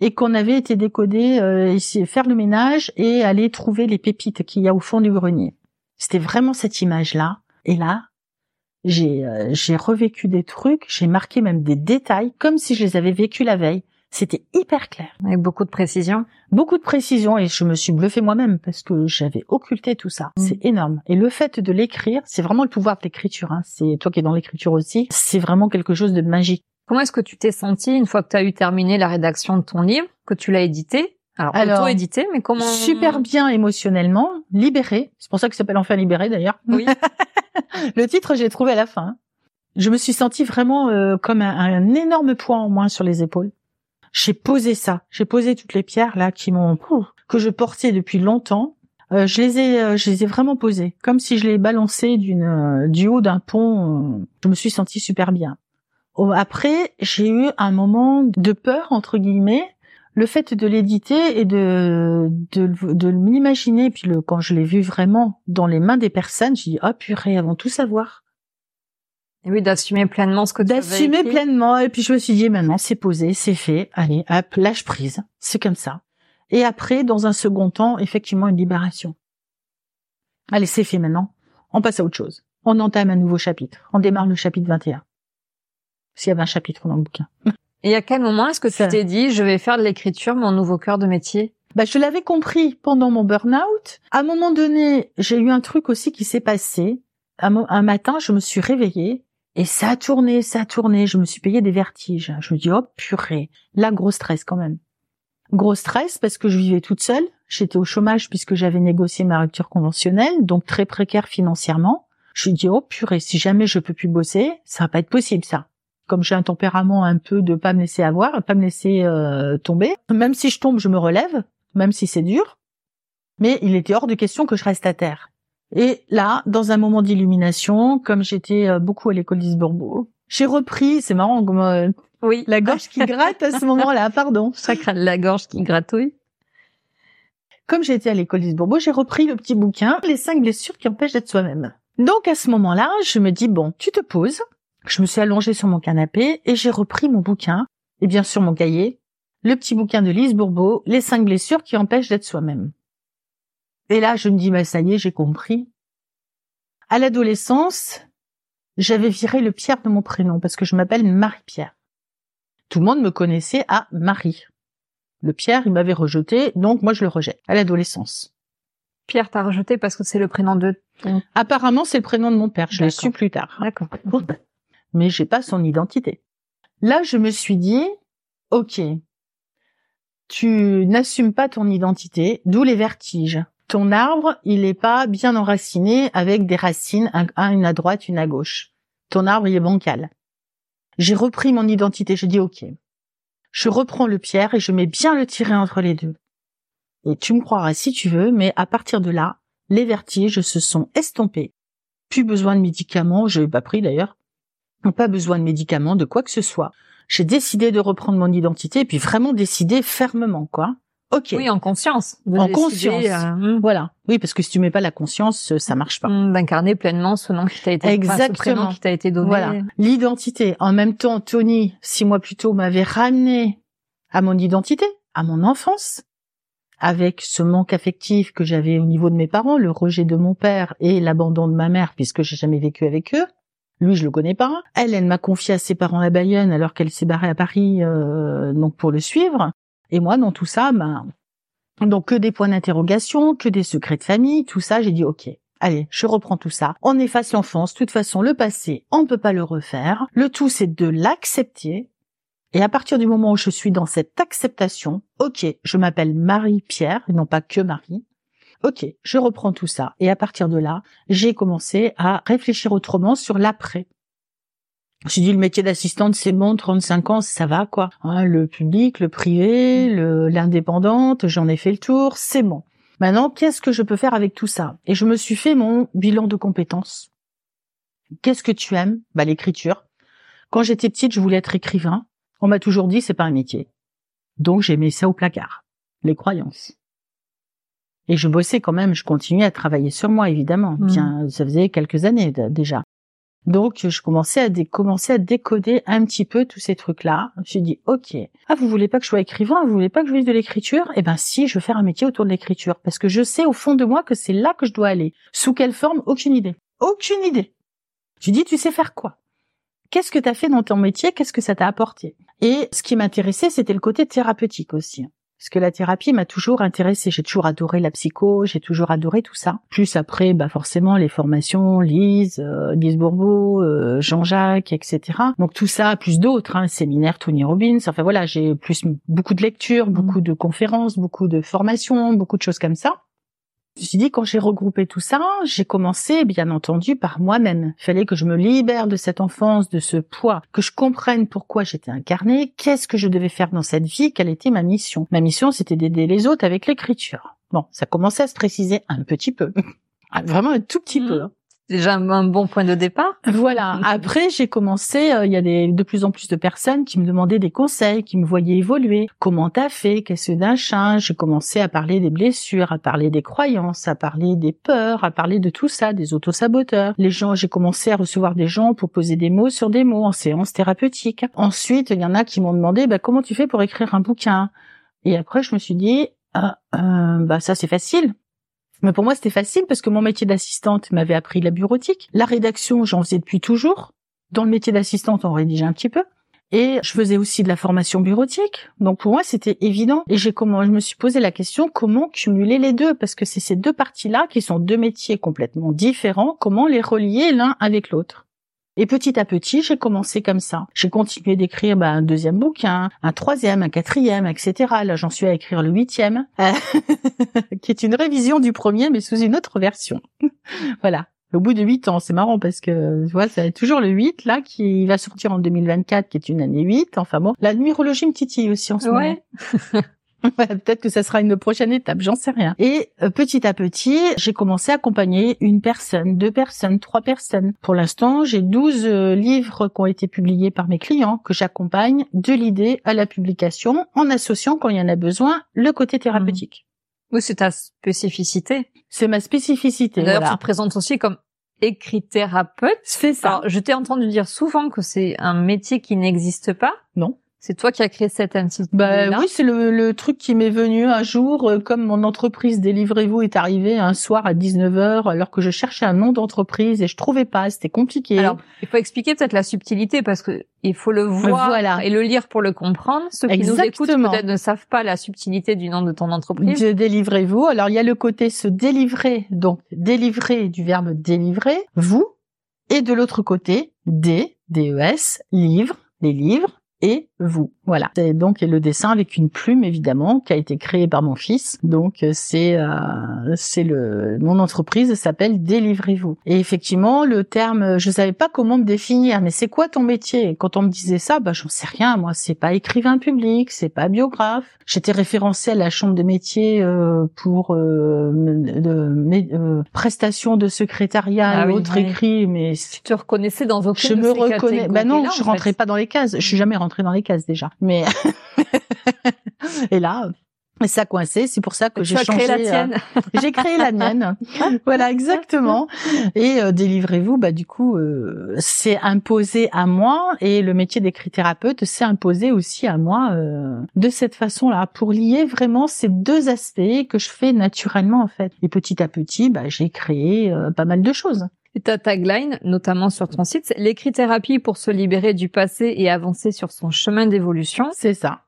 et qu'on avait été décodé, euh, faire le ménage et aller trouver les pépites qu'il y a au fond du grenier. C'était vraiment cette image-là. Et là, j'ai euh, j'ai revécu des trucs, j'ai marqué même des détails comme si je les avais vécus la veille. C'était hyper clair. Avec beaucoup de précision. Beaucoup de précision et je me suis bluffée moi-même parce que j'avais occulté tout ça. Mm. C'est énorme. Et le fait de l'écrire, c'est vraiment le pouvoir de l'écriture. Hein. C'est toi qui es dans l'écriture aussi. C'est vraiment quelque chose de magique. Comment est-ce que tu t'es senti une fois que tu as eu terminé la rédaction de ton livre, que tu l'as édité? Alors, Alors auto-édité, mais comment Super bien émotionnellement, libéré. C'est pour ça que ça s'appelle Enfin libéré d'ailleurs. Oui. le titre, j'ai trouvé à la fin. Je me suis sentie vraiment euh, comme un, énorme poids en moins sur les épaules. J'ai posé ça. J'ai posé toutes les pierres là qui m'ont que je portais depuis longtemps. Euh, je les ai, euh, je les ai vraiment posées, comme si je les balancées d'une du haut d'un pont. je me suis sentie super bien. Après, j'ai eu un moment de peur entre guillemets. Le fait de l'éditer et de de, de m'imaginer, puis le, quand je l'ai vu vraiment dans les mains des personnes, j'ai dit oh purée, vont tout savoir. Et oui, d'assumer pleinement ce que tu D'assumer pleinement. Et puis je me suis dit maintenant c'est posé, c'est fait. Allez, hop, lâche prise. C'est comme ça. Et après, dans un second temps, effectivement, une libération. Allez, c'est fait maintenant. On passe à autre chose. On entame un nouveau chapitre. On démarre le chapitre 21 s'il y avait un chapitre dans le bouquin. Et à quel moment est-ce que tu t'es dit, je vais faire de l'écriture mon nouveau cœur de métier? Bah, je l'avais compris pendant mon burn-out. À un moment donné, j'ai eu un truc aussi qui s'est passé. Un, matin, je me suis réveillée et ça a tourné, ça a tourné. Je me suis payé des vertiges. Je me dis, oh purée, là, gros stress quand même. Gros stress parce que je vivais toute seule. J'étais au chômage puisque j'avais négocié ma rupture conventionnelle, donc très précaire financièrement. Je me dis, oh purée, si jamais je peux plus bosser, ça va pas être possible ça comme j'ai un tempérament un peu de pas me laisser avoir, pas me laisser euh, tomber. Même si je tombe, je me relève, même si c'est dur. Mais il était hors de question que je reste à terre. Et là, dans un moment d'illumination, comme j'étais euh, beaucoup à l'école d'Isbourbeau, j'ai repris, c'est marrant, comme, euh, oui. la gorge qui gratte à ce moment-là, pardon. Chacun la gorge qui gratouille. Comme j'étais à l'école d'Isbourbeau, j'ai repris le petit bouquin, Les cinq blessures qui empêchent d'être soi-même. Donc à ce moment-là, je me dis, bon, tu te poses, je me suis allongée sur mon canapé et j'ai repris mon bouquin, et bien sûr mon cahier, le petit bouquin de Lise Bourbeau, Les cinq blessures qui empêchent d'être soi-même. Et là, je me dis, bah, ça y est, j'ai compris. À l'adolescence, j'avais viré le Pierre de mon prénom parce que je m'appelle Marie-Pierre. Tout le monde me connaissait à Marie. Le Pierre, il m'avait rejeté, donc moi je le rejette à l'adolescence. Pierre t'a rejeté parce que c'est le prénom de Apparemment, c'est le prénom de mon père. Je l'ai su plus tard. D'accord mais j'ai pas son identité. Là, je me suis dit, ok, tu n'assumes pas ton identité, d'où les vertiges. Ton arbre, il est pas bien enraciné avec des racines, un, une à droite, une à gauche. Ton arbre, il est bancal. J'ai repris mon identité, je dis ok. Je reprends le pierre et je mets bien le tiret entre les deux. Et tu me croiras si tu veux, mais à partir de là, les vertiges se sont estompés. Plus besoin de médicaments, je n'ai pas pris d'ailleurs pas besoin de médicaments, de quoi que ce soit. J'ai décidé de reprendre mon identité et puis vraiment décider fermement, quoi. Ok. Oui, en conscience. En conscience. Euh, hmm. Voilà. Oui, parce que si tu mets pas la conscience, ça marche pas. Hmm, d'incarner pleinement ce nom qui t'a été, Exactement. qui t'a été donné. Voilà. L'identité. En même temps, Tony, six mois plus tôt, m'avait ramené à mon identité, à mon enfance, avec ce manque affectif que j'avais au niveau de mes parents, le rejet de mon père et l'abandon de ma mère puisque j'ai jamais vécu avec eux. Lui, je le connais pas. Elle, elle m'a confié à ses parents à Bayonne alors qu'elle s'est barrée à Paris euh, donc pour le suivre. Et moi, dans tout ça, ben donc que des points d'interrogation, que des secrets de famille, tout ça, j'ai dit ok. Allez, je reprends tout ça. On efface l'enfance. De toute façon, le passé, on ne peut pas le refaire. Le tout, c'est de l'accepter. Et à partir du moment où je suis dans cette acceptation, ok, je m'appelle Marie-Pierre, et non pas que Marie. Ok, je reprends tout ça. Et à partir de là, j'ai commencé à réfléchir autrement sur l'après. J'ai dit le métier d'assistante c'est bon, 35 ans, ça va quoi. Hein, le public, le privé, l'indépendante, j'en ai fait le tour, c'est bon. Maintenant, qu'est-ce que je peux faire avec tout ça? Et je me suis fait mon bilan de compétences. Qu'est-ce que tu aimes? Bah l'écriture. Quand j'étais petite, je voulais être écrivain. On m'a toujours dit c'est pas un métier. Donc j'ai mis ça au placard. Les croyances. Et je bossais quand même, je continuais à travailler sur moi, évidemment. Mm. Bien, ça faisait quelques années déjà. Donc, je commençais à, dé à décoder un petit peu tous ces trucs-là. J'ai dit, ok, ah, vous voulez pas que je sois écrivain, vous voulez pas que je vive de l'écriture? Eh ben, si, je veux faire un métier autour de l'écriture, parce que je sais au fond de moi que c'est là que je dois aller. Sous quelle forme? Aucune idée. Aucune idée. Je dis, tu sais faire quoi? Qu'est-ce que tu as fait dans ton métier? Qu'est-ce que ça t'a apporté? Et ce qui m'intéressait, c'était le côté thérapeutique aussi. Parce que la thérapie m'a toujours intéressée. J'ai toujours adoré la psycho, j'ai toujours adoré tout ça. Plus après, bah forcément les formations, Lise, euh, Lise Bourbeau, euh, Jean-Jacques, etc. Donc tout ça, plus d'autres, hein, séminaire Tony Robbins. Enfin voilà, j'ai plus beaucoup de lectures, beaucoup de conférences, beaucoup de formations, beaucoup de choses comme ça. Je me suis dit, quand j'ai regroupé tout ça, j'ai commencé, bien entendu, par moi-même. Il fallait que je me libère de cette enfance, de ce poids, que je comprenne pourquoi j'étais incarnée, qu'est-ce que je devais faire dans cette vie, quelle était ma mission. Ma mission, c'était d'aider les autres avec l'écriture. Bon, ça commençait à se préciser un petit peu. Ah, vraiment un tout petit peu. Hein déjà un bon point de départ. Voilà. Après, j'ai commencé. Euh, il y a des, de plus en plus de personnes qui me demandaient des conseils, qui me voyaient évoluer. Comment t'as fait? Qu'est-ce d'un chien J'ai commencé à parler des blessures, à parler des croyances, à parler des peurs, à parler de tout ça, des autosaboteurs. Les gens, j'ai commencé à recevoir des gens pour poser des mots sur des mots en séance thérapeutique. Ensuite, il y en a qui m'ont demandé bah, comment tu fais pour écrire un bouquin? Et après, je me suis dit, ah, euh, bah ça c'est facile. Mais pour moi, c'était facile parce que mon métier d'assistante m'avait appris la bureautique. La rédaction, j'en faisais depuis toujours. Dans le métier d'assistante, on rédigeait un petit peu. Et je faisais aussi de la formation bureautique. Donc pour moi, c'était évident. Et j'ai comment, je me suis posé la question, comment cumuler les deux? Parce que c'est ces deux parties-là qui sont deux métiers complètement différents. Comment les relier l'un avec l'autre? Et petit à petit, j'ai commencé comme ça. J'ai continué d'écrire bah, un deuxième bouquin, un troisième, un quatrième, etc. Là, j'en suis à écrire le huitième, qui est une révision du premier, mais sous une autre version. voilà. Au bout de huit ans, c'est marrant parce que tu vois, c'est toujours le 8 là qui va sortir en 2024, qui est une année 8. Enfin bon, la numérologie me titille aussi en ce ouais. moment. Peut-être que ça sera une prochaine étape, j'en sais rien. Et euh, petit à petit, j'ai commencé à accompagner une personne, deux personnes, trois personnes. Pour l'instant, j'ai 12 euh, livres qui ont été publiés par mes clients que j'accompagne de l'idée à la publication en associant, quand il y en a besoin, le côté thérapeutique. Oui, c'est ta spécificité. C'est ma spécificité. D'ailleurs, tu te présentes aussi comme écrit-thérapeute. C'est ça. Alors, je t'ai entendu dire souvent que c'est un métier qui n'existe pas. Non. C'est toi qui as créé cette entité. Bah oui, c'est le, le, truc qui m'est venu un jour, euh, comme mon entreprise Délivrez-vous est arrivée un soir à 19h, alors que je cherchais un nom d'entreprise et je trouvais pas, c'était compliqué. Alors, il faut expliquer peut-être la subtilité parce que il faut le voir et le lire pour le comprendre. Ceux qui nous écoutent peut-être ne savent pas la subtilité du nom de ton entreprise. Délivrez-vous. Alors, il y a le côté se délivrer, donc délivrer du verbe délivrer, vous, et de l'autre côté, D, D-E-S, livre, les livres, et vous. Voilà. C'est donc le dessin avec une plume évidemment qui a été créé par mon fils. Donc euh, c'est euh, c'est le mon entreprise s'appelle Délivrez-vous. Et effectivement le terme je savais pas comment me définir mais c'est quoi ton métier? Et Quand on me disait ça bah j'en sais rien moi c'est pas écrivain public, c'est pas biographe. J'étais référencée à la chambre de métier euh, pour euh, de, prestations de secrétariat ah et autres écrits mais tu te reconnaissais dans aucune Je me reconnais bah non, je rentrais pas dans les cases, je suis jamais rentrée dans les cases déjà. Mais et là, ça a coincé, c'est pour ça que j'ai changé. Créé la tienne. Euh, j'ai créé la mienne. voilà, exactement. Et euh, délivrez-vous, bah du coup, euh, c'est imposé à moi et le métier d'écrit-thérapeute s'est imposé aussi à moi de cette façon-là pour lier vraiment ces deux aspects que je fais naturellement en fait. Et petit à petit, bah j'ai créé pas mal de choses. Et ta tagline, notamment sur ton site, c'est l'écrit-thérapie pour se libérer du passé et avancer sur son chemin d'évolution. C'est ça.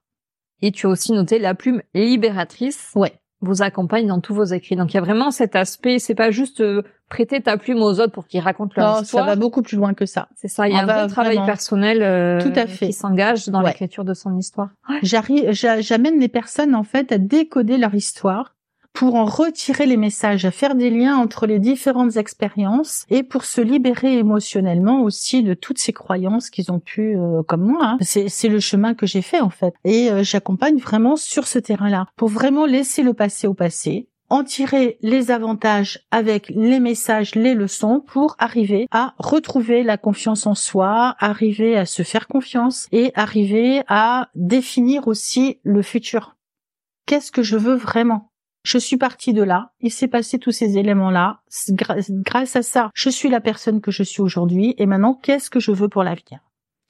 Et tu as aussi noté la plume libératrice. Ouais. Vous accompagne dans tous vos écrits. Donc il y a vraiment cet aspect, c'est pas juste euh, prêter ta plume aux autres pour qu'ils racontent leur non, histoire. ça va beaucoup plus loin que ça. C'est ça, il y a un vrai travail personnel euh, Tout à fait. qui s'engage dans l'écriture de son histoire. J'arrive, j'amène les personnes en fait à décoder leur histoire pour en retirer les messages, à faire des liens entre les différentes expériences et pour se libérer émotionnellement aussi de toutes ces croyances qu'ils ont pu, euh, comme moi, hein. c'est le chemin que j'ai fait en fait. Et euh, j'accompagne vraiment sur ce terrain-là pour vraiment laisser le passé au passé, en tirer les avantages avec les messages, les leçons pour arriver à retrouver la confiance en soi, arriver à se faire confiance et arriver à définir aussi le futur. Qu'est-ce que je veux vraiment? Je suis partie de là. Il s'est passé tous ces éléments-là. Grâce à ça, je suis la personne que je suis aujourd'hui. Et maintenant, qu'est-ce que je veux pour l'avenir?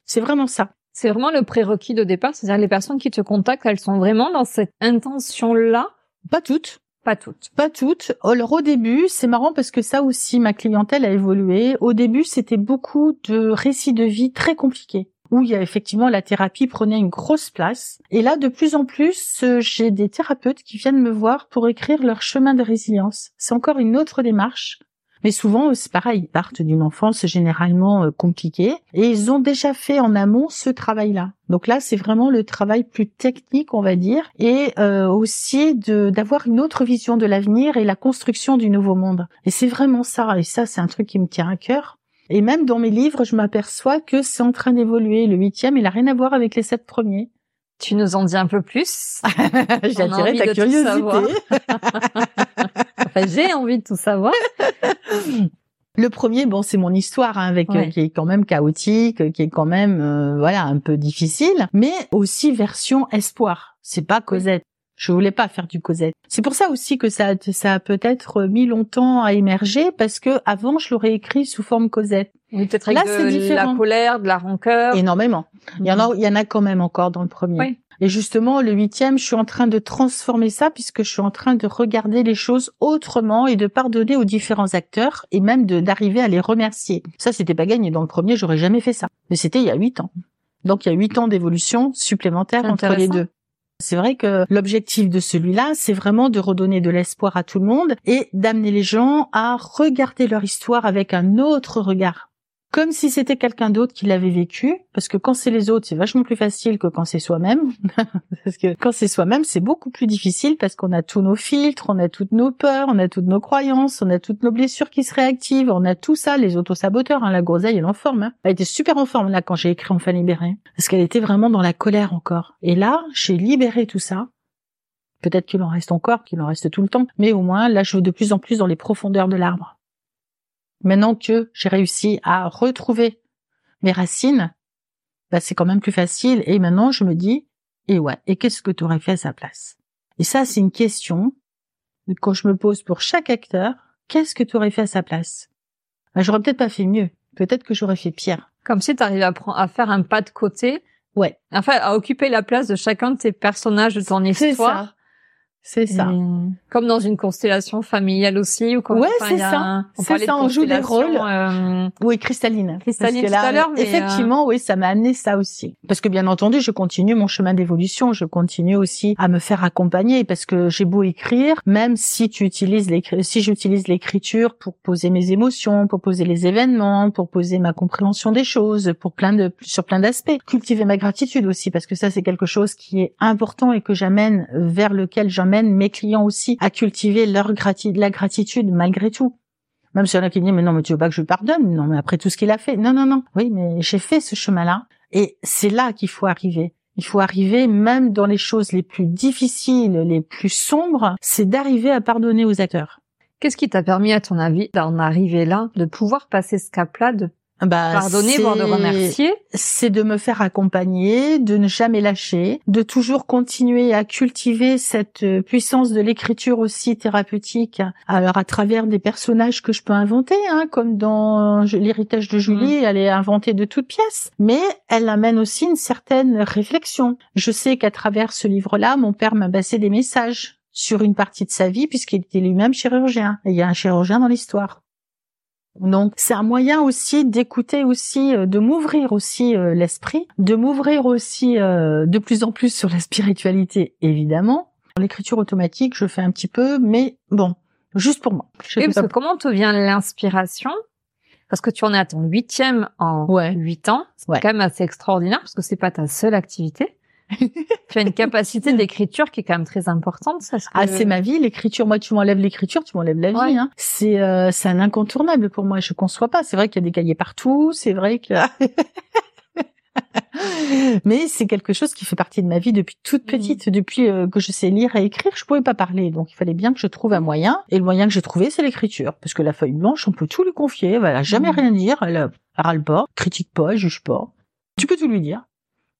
C'est vraiment ça. C'est vraiment le prérequis de départ. C'est-à-dire les personnes qui te contactent, elles sont vraiment dans cette intention-là? Pas toutes. Pas toutes. Pas toutes. Alors au début, c'est marrant parce que ça aussi, ma clientèle a évolué. Au début, c'était beaucoup de récits de vie très compliqués où il y a effectivement la thérapie prenait une grosse place. Et là, de plus en plus, euh, j'ai des thérapeutes qui viennent me voir pour écrire leur chemin de résilience. C'est encore une autre démarche. Mais souvent, c'est pareil, ils partent d'une enfance généralement euh, compliquée et ils ont déjà fait en amont ce travail-là. Donc là, c'est vraiment le travail plus technique, on va dire, et euh, aussi d'avoir une autre vision de l'avenir et la construction du nouveau monde. Et c'est vraiment ça. Et ça, c'est un truc qui me tient à cœur. Et même dans mes livres, je m'aperçois que c'est en train d'évoluer. Le huitième, il a rien à voir avec les sept premiers. Tu nous en dis un peu plus? J'ai attiré ta curiosité. enfin, j'ai envie de tout savoir. Le premier, bon, c'est mon histoire hein, avec euh, qui est quand même chaotique, qui est quand même euh, voilà un peu difficile, mais aussi version espoir. C'est pas Cosette. Je voulais pas faire du Cosette. C'est pour ça aussi que ça, ça a peut-être mis longtemps à émerger parce que avant je l'aurais écrit sous forme Cosette. Oui, peut-être Là, c'est de la colère, de la rancœur. Énormément. Il y en a, il y en a quand même encore dans le premier. Oui. Et justement, le huitième, je suis en train de transformer ça puisque je suis en train de regarder les choses autrement et de pardonner aux différents acteurs et même de d'arriver à les remercier. Ça, c'était pas gagné. Dans le premier, j'aurais jamais fait ça. Mais c'était il y a huit ans. Donc, il y a huit ans d'évolution supplémentaire entre les deux. C'est vrai que l'objectif de celui-là, c'est vraiment de redonner de l'espoir à tout le monde et d'amener les gens à regarder leur histoire avec un autre regard comme si c'était quelqu'un d'autre qui l'avait vécu, parce que quand c'est les autres, c'est vachement plus facile que quand c'est soi-même. parce que quand c'est soi-même, c'est beaucoup plus difficile parce qu'on a tous nos filtres, on a toutes nos peurs, on a toutes nos croyances, on a toutes nos blessures qui se réactivent, on a tout ça, les autosaboteurs, hein, la groseille, elle est en forme. Hein. Elle était super en forme là quand j'ai écrit Enfin libéré, parce qu'elle était vraiment dans la colère encore. Et là, j'ai libéré tout ça. Peut-être qu'il en reste encore, qu'il en reste tout le temps, mais au moins là, je vais de plus en plus dans les profondeurs de l'arbre. Maintenant que j'ai réussi à retrouver mes racines, bah c'est quand même plus facile. Et maintenant, je me dis, et ouais, et qu'est-ce que tu aurais fait à sa place? Et ça, c'est une question quand je me pose pour chaque acteur. Qu'est-ce que tu aurais fait à sa place? Bah, J'aurais peut-être pas fait mieux. Peut-être que j'aurais fait pire. Comme si tu arrivais à, à faire un pas de côté. Ouais. Enfin, à occuper la place de chacun de tes personnages de ton histoire. C'est ça. Comme dans une constellation familiale aussi, ou comme ouais, c'est ça. C'est ça. On joue des rôles. Euh... Oui, cristalline. Cristalline tout à l'heure. Effectivement, oui, ça m'a amené ça aussi. Parce que bien entendu, je continue mon chemin d'évolution. Je continue aussi à me faire accompagner parce que j'ai beau écrire, même si tu utilises si j'utilise l'écriture pour poser mes émotions, pour poser les événements, pour poser ma compréhension des choses, pour plein de sur plein d'aspects. Cultiver ma gratitude aussi parce que ça c'est quelque chose qui est important et que j'amène vers lequel j'amène mes clients aussi à cultiver leur gratitude, la gratitude malgré tout. Même si y a qui disent, mais non, mais tu veux pas que je lui pardonne? Non, mais après tout ce qu'il a fait. Non, non, non. Oui, mais j'ai fait ce chemin-là. Et c'est là qu'il faut arriver. Il faut arriver, même dans les choses les plus difficiles, les plus sombres, c'est d'arriver à pardonner aux acteurs. Qu'est-ce qui t'a permis, à ton avis, d'en arriver là, de pouvoir passer ce cap-là, bah, pardonner, voire de remercier. C'est de me faire accompagner, de ne jamais lâcher, de toujours continuer à cultiver cette euh, puissance de l'écriture aussi thérapeutique. Alors à travers des personnages que je peux inventer, hein, comme dans l'héritage de Julie, mm. elle est inventée de toutes pièces, mais elle amène aussi une certaine réflexion. Je sais qu'à travers ce livre-là, mon père m'a passé des messages sur une partie de sa vie puisqu'il était lui-même chirurgien. Et il y a un chirurgien dans l'histoire. Donc c'est un moyen aussi d'écouter aussi, euh, de m'ouvrir aussi euh, l'esprit, de m'ouvrir aussi euh, de plus en plus sur la spiritualité évidemment. L'écriture automatique, je fais un petit peu, mais bon, juste pour moi. Je parce que comment te vient l'inspiration? Parce que tu en es à ton huitième en huit ans, c'est quand même assez extraordinaire parce que c'est pas ta seule activité tu as une capacité d'écriture qui est quand même très importante. Ça, Ah, c'est ma vie, l'écriture. Moi, tu m'enlèves l'écriture, tu m'enlèves la vie. Hein. C'est euh, c'est un incontournable pour moi. Je conçois pas. C'est vrai qu'il y a des cahiers partout. C'est vrai que. Mais c'est quelque chose qui fait partie de ma vie depuis toute mm. petite, depuis euh, que je sais lire et écrire, je pouvais pas parler, donc il fallait bien que je trouve un moyen. Et le moyen que j'ai trouvé, c'est l'écriture, parce que la feuille blanche, on peut tout lui confier. Elle va jamais mm. rien dire, elle râle pas, critique pas, elle juge pas. Tu peux tout lui dire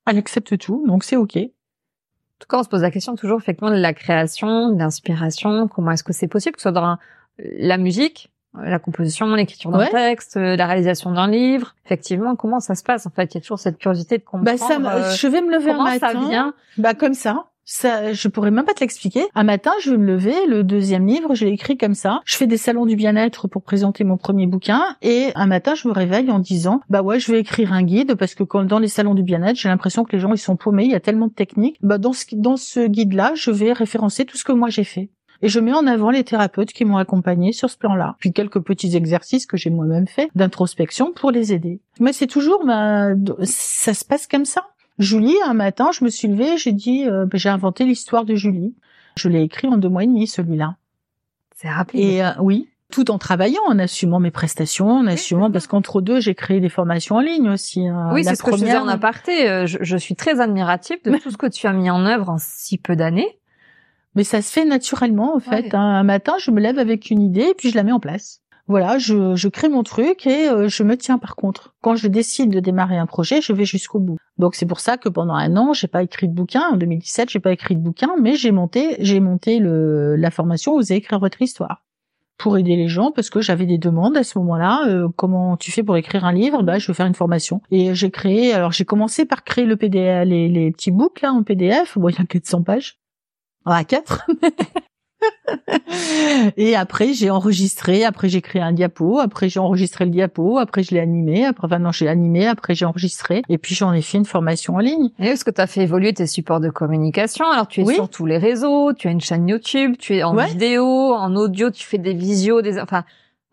elle accepte tout, donc c'est ok. tout cas, on se pose la question toujours effectivement de la création, de l'inspiration. Comment est-ce que c'est possible que ce soit dans la musique, la composition, l'écriture d'un texte, euh, la réalisation d'un livre? Effectivement, comment ça se passe? En fait, il y a toujours cette curiosité de comprendre. Bah ça, euh, je vais me lever un matin. Ça vient Bah comme ça. Ça, je pourrais même pas te l'expliquer. Un matin, je vais me lever, le deuxième livre, je l'ai écrit comme ça. Je fais des salons du bien-être pour présenter mon premier bouquin, et un matin, je me réveille en disant, bah ouais, je vais écrire un guide parce que quand dans les salons du bien-être, j'ai l'impression que les gens ils sont paumés, il y a tellement de techniques. Bah dans ce dans ce guide-là, je vais référencer tout ce que moi j'ai fait. Et je mets en avant les thérapeutes qui m'ont accompagné sur ce plan-là. Puis quelques petits exercices que j'ai moi-même fait d'introspection pour les aider. Mais c'est toujours, bah, ça se passe comme ça. Julie, un matin, je me suis levée, j'ai dit, euh, bah, j'ai inventé l'histoire de Julie. Je l'ai écrit en deux mois et demi, celui-là. C'est rapide. Et euh, oui, tout en travaillant, en assumant mes prestations, en assumant parce qu'entre deux, j'ai créé des formations en ligne aussi. Hein. Oui, c'est ce que je disais en aparté. Euh, je, je suis très admirative de tout ce que tu as mis en œuvre en si peu d'années. Mais ça se fait naturellement en fait. Un matin, je me lève avec une idée et puis je la mets en place voilà, je, crée mon truc et euh, je me tiens par contre. Quand je décide de démarrer un projet, je vais jusqu'au bout. Donc c'est pour ça que pendant un an, j'ai pas écrit de bouquin. En 2017, j'ai pas écrit de bouquin, mais j'ai monté, j'ai monté la formation Osez écrire votre histoire pour aider les gens parce que j'avais des demandes à ce moment-là. Euh, comment tu fais pour écrire un livre? Bah, je veux faire une formation. Et j'ai créé. Alors j'ai commencé par créer le PDF, les, les petits books en PDF. Bon, il y a 400 pages. Ah, 4 et après, j'ai enregistré, après j'ai créé un diapo, après j'ai enregistré le diapo, après je l'ai animé, après enfin non, j'ai animé, après j'ai enregistré, et puis j'en ai fait une formation en ligne. Et est-ce que tu as fait évoluer tes supports de communication? Alors tu es sur tous les réseaux, tu as une chaîne YouTube, tu es en vidéo, en audio, tu fais des visios, des enfin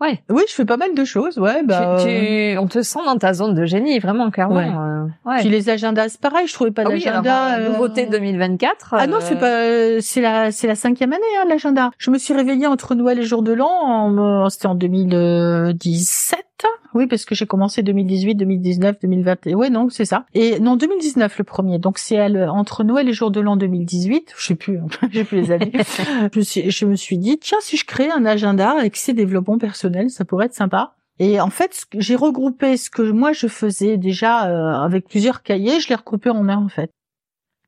Ouais. Oui, je fais pas mal de choses, ouais. Bah, tu, euh, on te sent dans ta zone de génie, vraiment, clairement. Ouais. Euh, ouais. Puis les agendas, c'est pareil, je trouvais pas ah d'agenda. Oui, euh, nouveauté 2024. Ah non, c'est pas, c'est la, c'est la cinquième année, hein, l'agenda. Je me suis réveillée entre Noël et Jour de l'An, en, c'était en 2017. Oui, parce que j'ai commencé 2018, 2019, 2020. Ouais, non, c'est ça. Et non, 2019 le premier. Donc c'est entre Noël et Jour de l'An 2018. Je sais plus, j'ai plus les années. je, je me suis dit, tiens, si je crée un agenda avec ses développements personnels, ça pourrait être sympa. Et en fait, j'ai regroupé ce que moi je faisais déjà euh, avec plusieurs cahiers, je l'ai regroupé en un en fait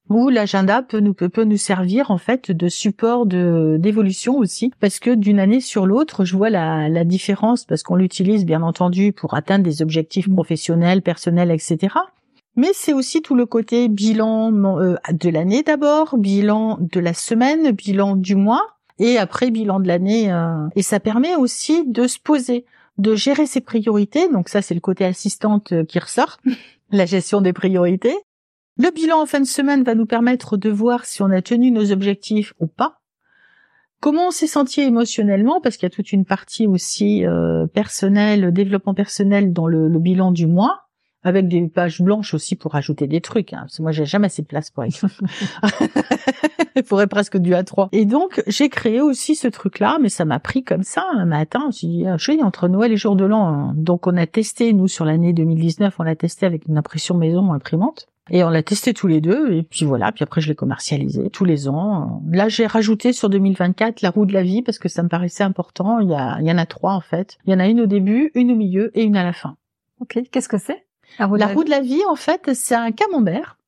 où l'agenda peut nous peut, nous servir en fait de support de d'évolution aussi. Parce que d'une année sur l'autre je vois la, la différence parce qu'on l'utilise bien entendu pour atteindre des objectifs professionnels personnels etc mais c'est aussi tout le côté bilan euh, de l'année d'abord bilan de la semaine bilan du mois et après bilan de l'année euh, et ça permet aussi de se poser de gérer ses priorités. Donc ça c'est le côté assistante euh, qui ressort la gestion des priorités le bilan en fin de semaine va nous permettre de voir si on a tenu nos objectifs ou pas. Comment on s'est senti émotionnellement, parce qu'il y a toute une partie aussi euh, personnelle, développement personnel dans le, bilan du mois, avec des pages blanches aussi pour ajouter des trucs. Hein, parce que moi, j'ai jamais assez de place pour écrire. Il faudrait presque du A3. Et donc, j'ai créé aussi ce truc-là, mais ça m'a pris comme ça un matin. Je dit, ah, je suis entre Noël et jour de l'an. Hein. Donc, on a testé, nous, sur l'année 2019, on l'a testé avec une impression maison imprimante. Et on l'a testé tous les deux, et puis voilà, puis après je l'ai commercialisé tous les ans. Là, j'ai rajouté sur 2024 la roue de la vie, parce que ça me paraissait important. Il y, a, il y en a trois en fait. Il y en a une au début, une au milieu et une à la fin. Ok, qu'est-ce que c'est? La roue de la vie, en fait, c'est un camembert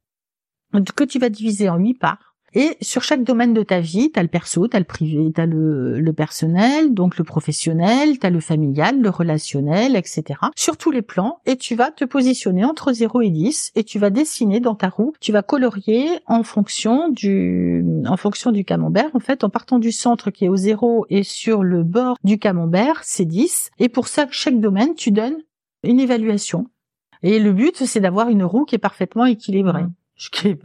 que tu vas diviser en huit parts. Et sur chaque domaine de ta vie, t'as le perso, t'as le privé, t'as le, le personnel, donc le professionnel, t'as le familial, le relationnel, etc. Sur tous les plans, et tu vas te positionner entre 0 et 10, et tu vas dessiner dans ta roue, tu vas colorier en fonction du, en fonction du camembert. En fait, en partant du centre qui est au 0 et sur le bord du camembert, c'est 10. Et pour ça, chaque domaine, tu donnes une évaluation. Et le but, c'est d'avoir une roue qui est parfaitement équilibrée. Mmh.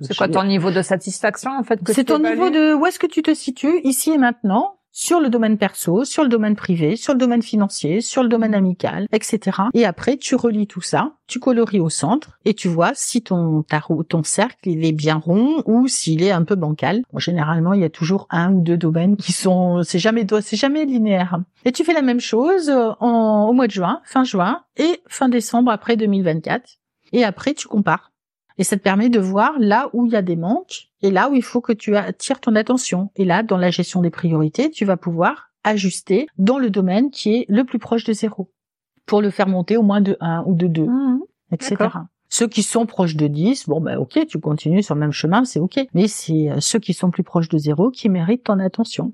C'est quoi ton niveau de satisfaction en fait C'est ton niveau de où est-ce que tu te situes ici et maintenant sur le domaine perso, sur le domaine privé, sur le domaine financier, sur le domaine amical, etc. Et après, tu relis tout ça, tu coloris au centre et tu vois si ton ton cercle il est bien rond ou s'il est un peu bancal. généralement, il y a toujours un ou deux domaines qui sont, c'est jamais c'est jamais linéaire. Et tu fais la même chose en, au mois de juin, fin juin et fin décembre après 2024. Et après, tu compares. Et ça te permet de voir là où il y a des manques et là où il faut que tu attires ton attention. Et là, dans la gestion des priorités, tu vas pouvoir ajuster dans le domaine qui est le plus proche de zéro pour le faire monter au moins de 1 ou de 2, mmh. etc. Ceux qui sont proches de 10, bon bah ok, tu continues sur le même chemin, c'est ok. Mais c'est euh, ceux qui sont plus proches de zéro qui méritent ton attention.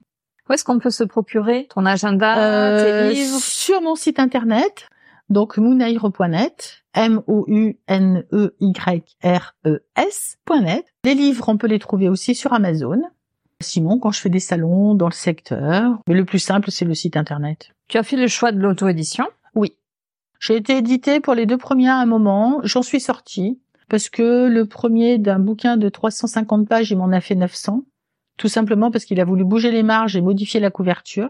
Où est-ce qu'on peut se procurer ton agenda, Euh, tes livres? Sur mon site internet, donc moonaire.net, M-O-U-N-E-Y-R-E-S.net. Les livres, on peut les trouver aussi sur Amazon. Sinon, quand je fais des salons dans le secteur, mais le plus simple, c'est le site internet. Tu as fait le choix de l'auto-édition? Oui. J'ai été éditée pour les deux premiers à un moment. J'en suis sortie parce que le premier d'un bouquin de 350 pages, il m'en a fait 900. Tout simplement parce qu'il a voulu bouger les marges et modifier la couverture.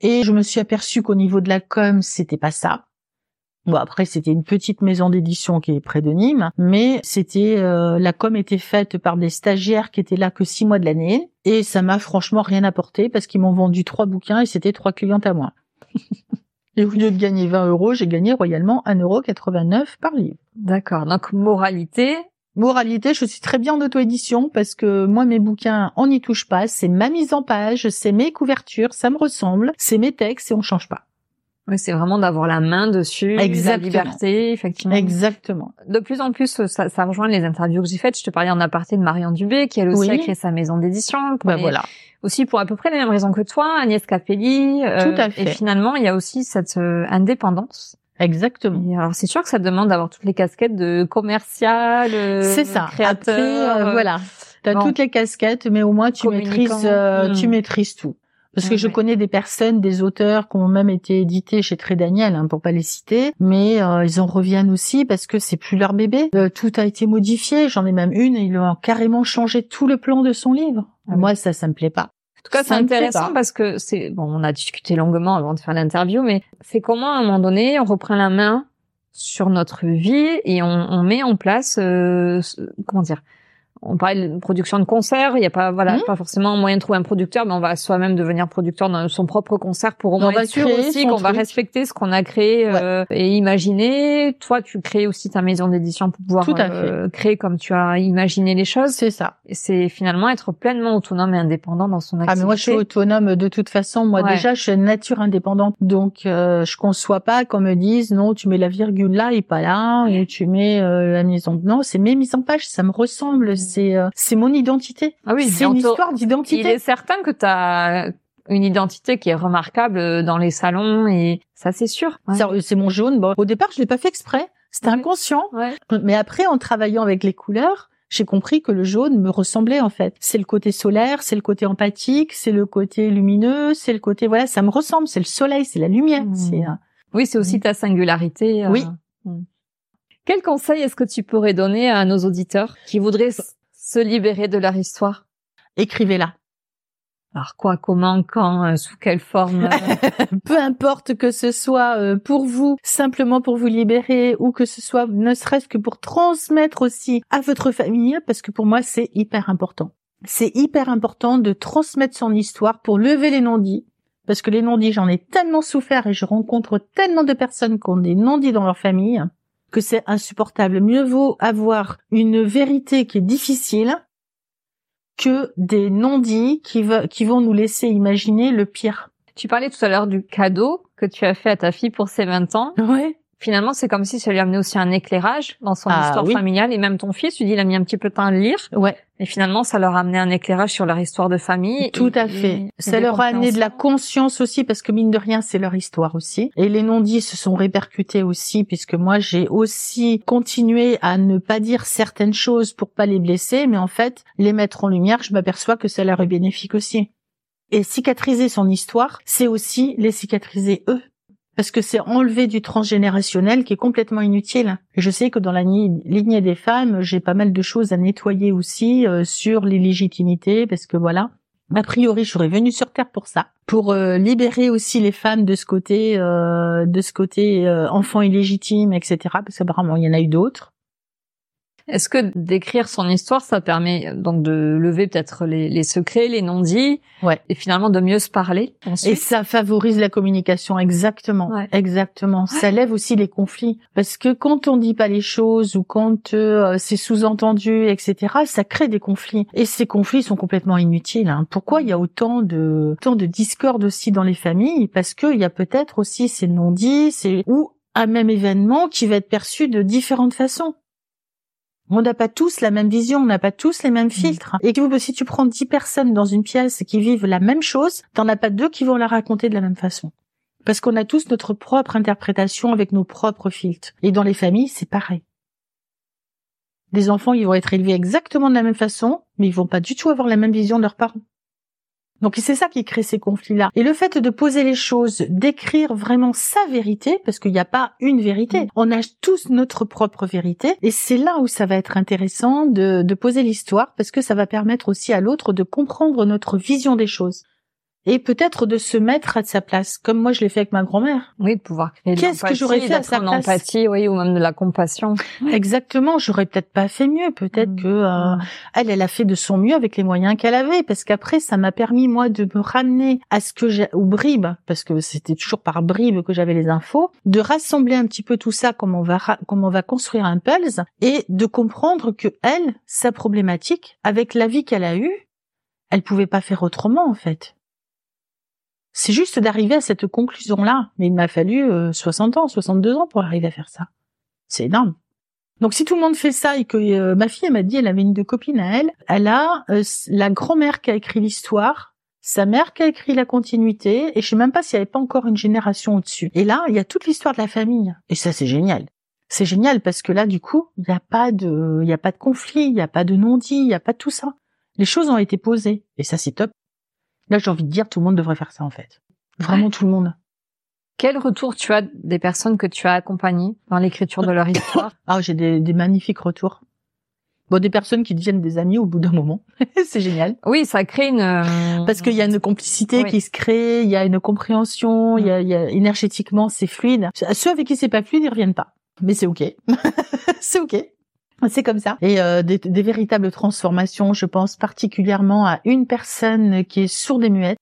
Et je me suis aperçue qu'au niveau de la com, c'était pas ça. Bon après c'était une petite maison d'édition qui est près de Nîmes, mais c'était euh, la com était faite par des stagiaires qui étaient là que six mois de l'année et ça m'a franchement rien apporté parce qu'ils m'ont vendu trois bouquins et c'était trois clientes à moi. et au lieu de gagner 20 euros, j'ai gagné royalement 1,89€ par livre. D'accord. Donc moralité, Moralité, je suis très bien en auto-édition parce que moi, mes bouquins, on n'y touche pas. C'est ma mise en page, c'est mes couvertures, ça me ressemble, c'est mes textes et on change pas. Oui, c'est vraiment d'avoir la main dessus, Exactement. la liberté, effectivement. Exactement. De plus en plus, ça, ça rejoint les interviews que j'ai faites. Je te parlais en aparté de Marianne Dubé, qui elle aussi Oui. a créé sa maison d'édition. les- voilà. Aussi pour à peu près les mêmes raisons que toi, Agnès Capelli. euh, Tout à fait. Et finalement, il y a aussi cette euh, indépendance. Exactement. Et alors, c'est sûr que ça demande d'avoir toutes les casquettes de commercial, euh, C'est ça. créateur. Après, euh, euh, voilà. T'as bon. toutes les casquettes, mais au moins tu maîtrises, euh, tu maîtrises tout. Parce que Ouais, je ouais. connais des personnes, des auteurs qui ont même été édités chez Très Daniel, hein, pour pas les citer, mais euh, ils en reviennent aussi parce que c'est plus leur bébé. Euh, tout a été modifié. J'en ai même une, ils ont carrément changé tout le plan de son livre. Ah oui. Moi, ça, ça me plaît pas. En tout cas, c'est intéressant parce que c'est bon, on a discuté longuement avant de faire l'interview, mais c'est comment à un moment donné on reprend la main sur notre vie et on, on met en place euh, comment dire on parlait de production de concerts, il n'y a pas voilà Mhm. pas forcément moyen de trouver un producteur, mais on va soi-même devenir producteur dans son propre concert pour au On moins va être sûr aussi qu'on va respecter ce qu'on a créé euh, et imaginer. Toi, tu crées aussi ta maison d'édition pour pouvoir Tout à euh, créer comme tu as imaginé les choses. C'est ça. C'est finalement être pleinement autonome et indépendant dans son activité. Ah mais moi je suis autonome de toute façon. Moi Ouais. déjà je suis nature indépendante, donc euh, je conçois pas qu'on me dise non tu mets la virgule là et pas là ou tu mets euh, la mise en non c'est mes mises en page ça me ressemble c'est euh, c'est mon identité. Ah oui, c'est une histoire Il d'identité. est certain que tu as une identité qui est remarquable euh, dans les salons et ça c'est sûr. Ouais. Euh, C'est mon jaune. Bon au départ je l'ai pas fait exprès, c'était inconscient. Ouais. Mais après en travaillant avec les couleurs. J'ai compris que le jaune me ressemblait en fait. C'est le côté solaire, c'est le côté empathique, c'est le côté lumineux, c'est le côté voilà, ça me ressemble, c'est le soleil, c'est la lumière, Mmh. Oui, c'est aussi ta singularité. euh. Oui. Mm. Quel conseil est-ce que tu pourrais donner à nos auditeurs qui voudraient se libérer de leur histoire écrivez-la. Alors quoi, comment, quand, euh, sous quelle forme euh, peu importe que ce soit euh, pour vous, simplement pour vous libérer, ou que ce soit ne serait-ce que pour transmettre aussi à votre famille, parce que pour moi c'est hyper important. C'est hyper important de transmettre son histoire pour lever les non-dits, parce que les non-dits j'en ai tellement souffert et je rencontre tellement de personnes qui ont des non-dits dans leur famille que c'est insupportable. Mieux vaut avoir une vérité qui est difficile que des non-dits qui, va- qui vont nous laisser imaginer le pire. Tu parlais tout à l'heure du cadeau que tu as fait à ta fille pour ses 20 ans. Ouais. Finalement, c'est comme si ça lui amenait aussi un éclairage dans son Ah, histoire oui. familiale et même ton fils, tu dis, il a mis un petit peu de temps à le lire. Ouais. Et finalement, ça leur a amené un éclairage sur leur histoire de famille. Tout Et- à fait. et- Ça leur a amené de la conscience aussi parce que mine de rien, c'est leur histoire aussi. Et les non-dits se sont répercutés aussi puisque moi, j'ai aussi continué à ne pas dire certaines choses pour pas les blesser, mais en fait, les mettre en lumière, je m'aperçois que ça leur est bénéfique aussi. Et cicatriser son histoire, c'est aussi les cicatriser eux. Parce que c'est enlever du transgénérationnel qui est complètement inutile. Je sais que dans la lignée des femmes, j'ai pas mal de choses à nettoyer aussi euh, sur l'illégtimité, parce que voilà. A priori, je serais venue sur Terre pour ça, pour euh, libérer aussi les femmes de ce côté, euh, de ce côté euh, enfant illégitime, etc. Parce qu'apparemment, il y en a eu d'autres. Est-ce que d'écrire son histoire, ça permet euh, donc de lever peut-être les, les secrets, les non-dits, Ouais. et finalement de mieux se parler Et ça favorise la communication, exactement, Ouais. exactement. Ça lève aussi les conflits, parce que quand on dit pas les choses ou quand euh, c'est sous-entendu, etc., ça crée des conflits. Et ces conflits sont complètement inutiles. hein. Pourquoi il y a autant de autant de discorde aussi dans les familles? Parce qu'il y a peut-être aussi ces non-dits, ou un même événement qui va être perçu de différentes façons. On n'a pas tous la même vision, on n'a pas tous les mêmes filtres. Et que si tu prends dix personnes dans une pièce qui vivent la même chose, t'en as pas deux qui vont la raconter de la même façon. Parce qu'on a tous notre propre interprétation avec nos propres filtres. Et dans les familles, c'est pareil. Les enfants, ils vont être élevés exactement de la même façon, mais ils vont pas du tout avoir la même vision de leurs parents. Donc c'est ça qui crée ces conflits-là. Et le fait de poser les choses, d'écrire vraiment sa vérité, parce qu'il n'y a pas une vérité, mm. on a tous notre propre vérité, et c'est là où ça va être intéressant de, de poser l'histoire, parce que ça va permettre aussi à l'autre de comprendre notre vision des choses et peut-être de se mettre à sa place, comme moi je l'ai fait avec ma grand-mère. Oui, de pouvoir créer Qu'est-ce que j'aurais fait à sa place empathie, oui, ou même de la compassion. Exactement, j'aurais peut-être pas fait mieux, peut-être mm. que euh, mm. elle, elle a fait de son mieux avec les moyens qu'elle avait, parce qu'après ça m'a permis moi de me ramener à ce que j'ai aux bribes, parce que c'était toujours par bribes que j'avais les infos, de rassembler un petit peu tout ça, comment on va comment on va construire un puzzle, et de comprendre que elle, sa problématique, avec la vie qu'elle a eue, elle pouvait pas faire autrement en fait. C'est juste d'arriver à cette conclusion-là. Mais il m'a fallu 60 euh, ans, 62 ans pour arriver à faire ça. C'est énorme. Donc si tout le monde fait ça et que euh, ma fille m'a dit elle avait une de copines à elle, elle a euh, la grand-mère qui a écrit l'histoire, sa mère qui a écrit la continuité et je sais même pas s'il n'y avait pas encore une génération au-dessus. Et là, il y a toute l'histoire de la famille et ça c'est génial. C'est génial parce que là du coup, il n'y a pas de il y a pas de conflit, il n'y a pas de non-dit, il n'y a pas tout ça. Les choses ont été posées et ça c'est top. Là, j'ai envie de dire, tout le monde devrait faire ça en fait. Vraiment tout le monde. Quel retour tu as des personnes que tu as accompagnées dans l'écriture de leur histoire? Ah, j'ai des, des, magnifiques retours. Bon, des personnes qui deviennent des amis au bout d'un moment. c'est génial. Oui, ça crée une... Euh, Parce qu'il y a une complicité qui se crée, il y a une compréhension, il y, a, il y a énergétiquement, c'est fluide. Ceux avec qui c'est pas fluide, ils reviennent pas. Mais c'est ok. c'est ok. C'est comme ça. Et euh, des, des, véritables transformations, je pense particulièrement à une personne qui est sourde et muette.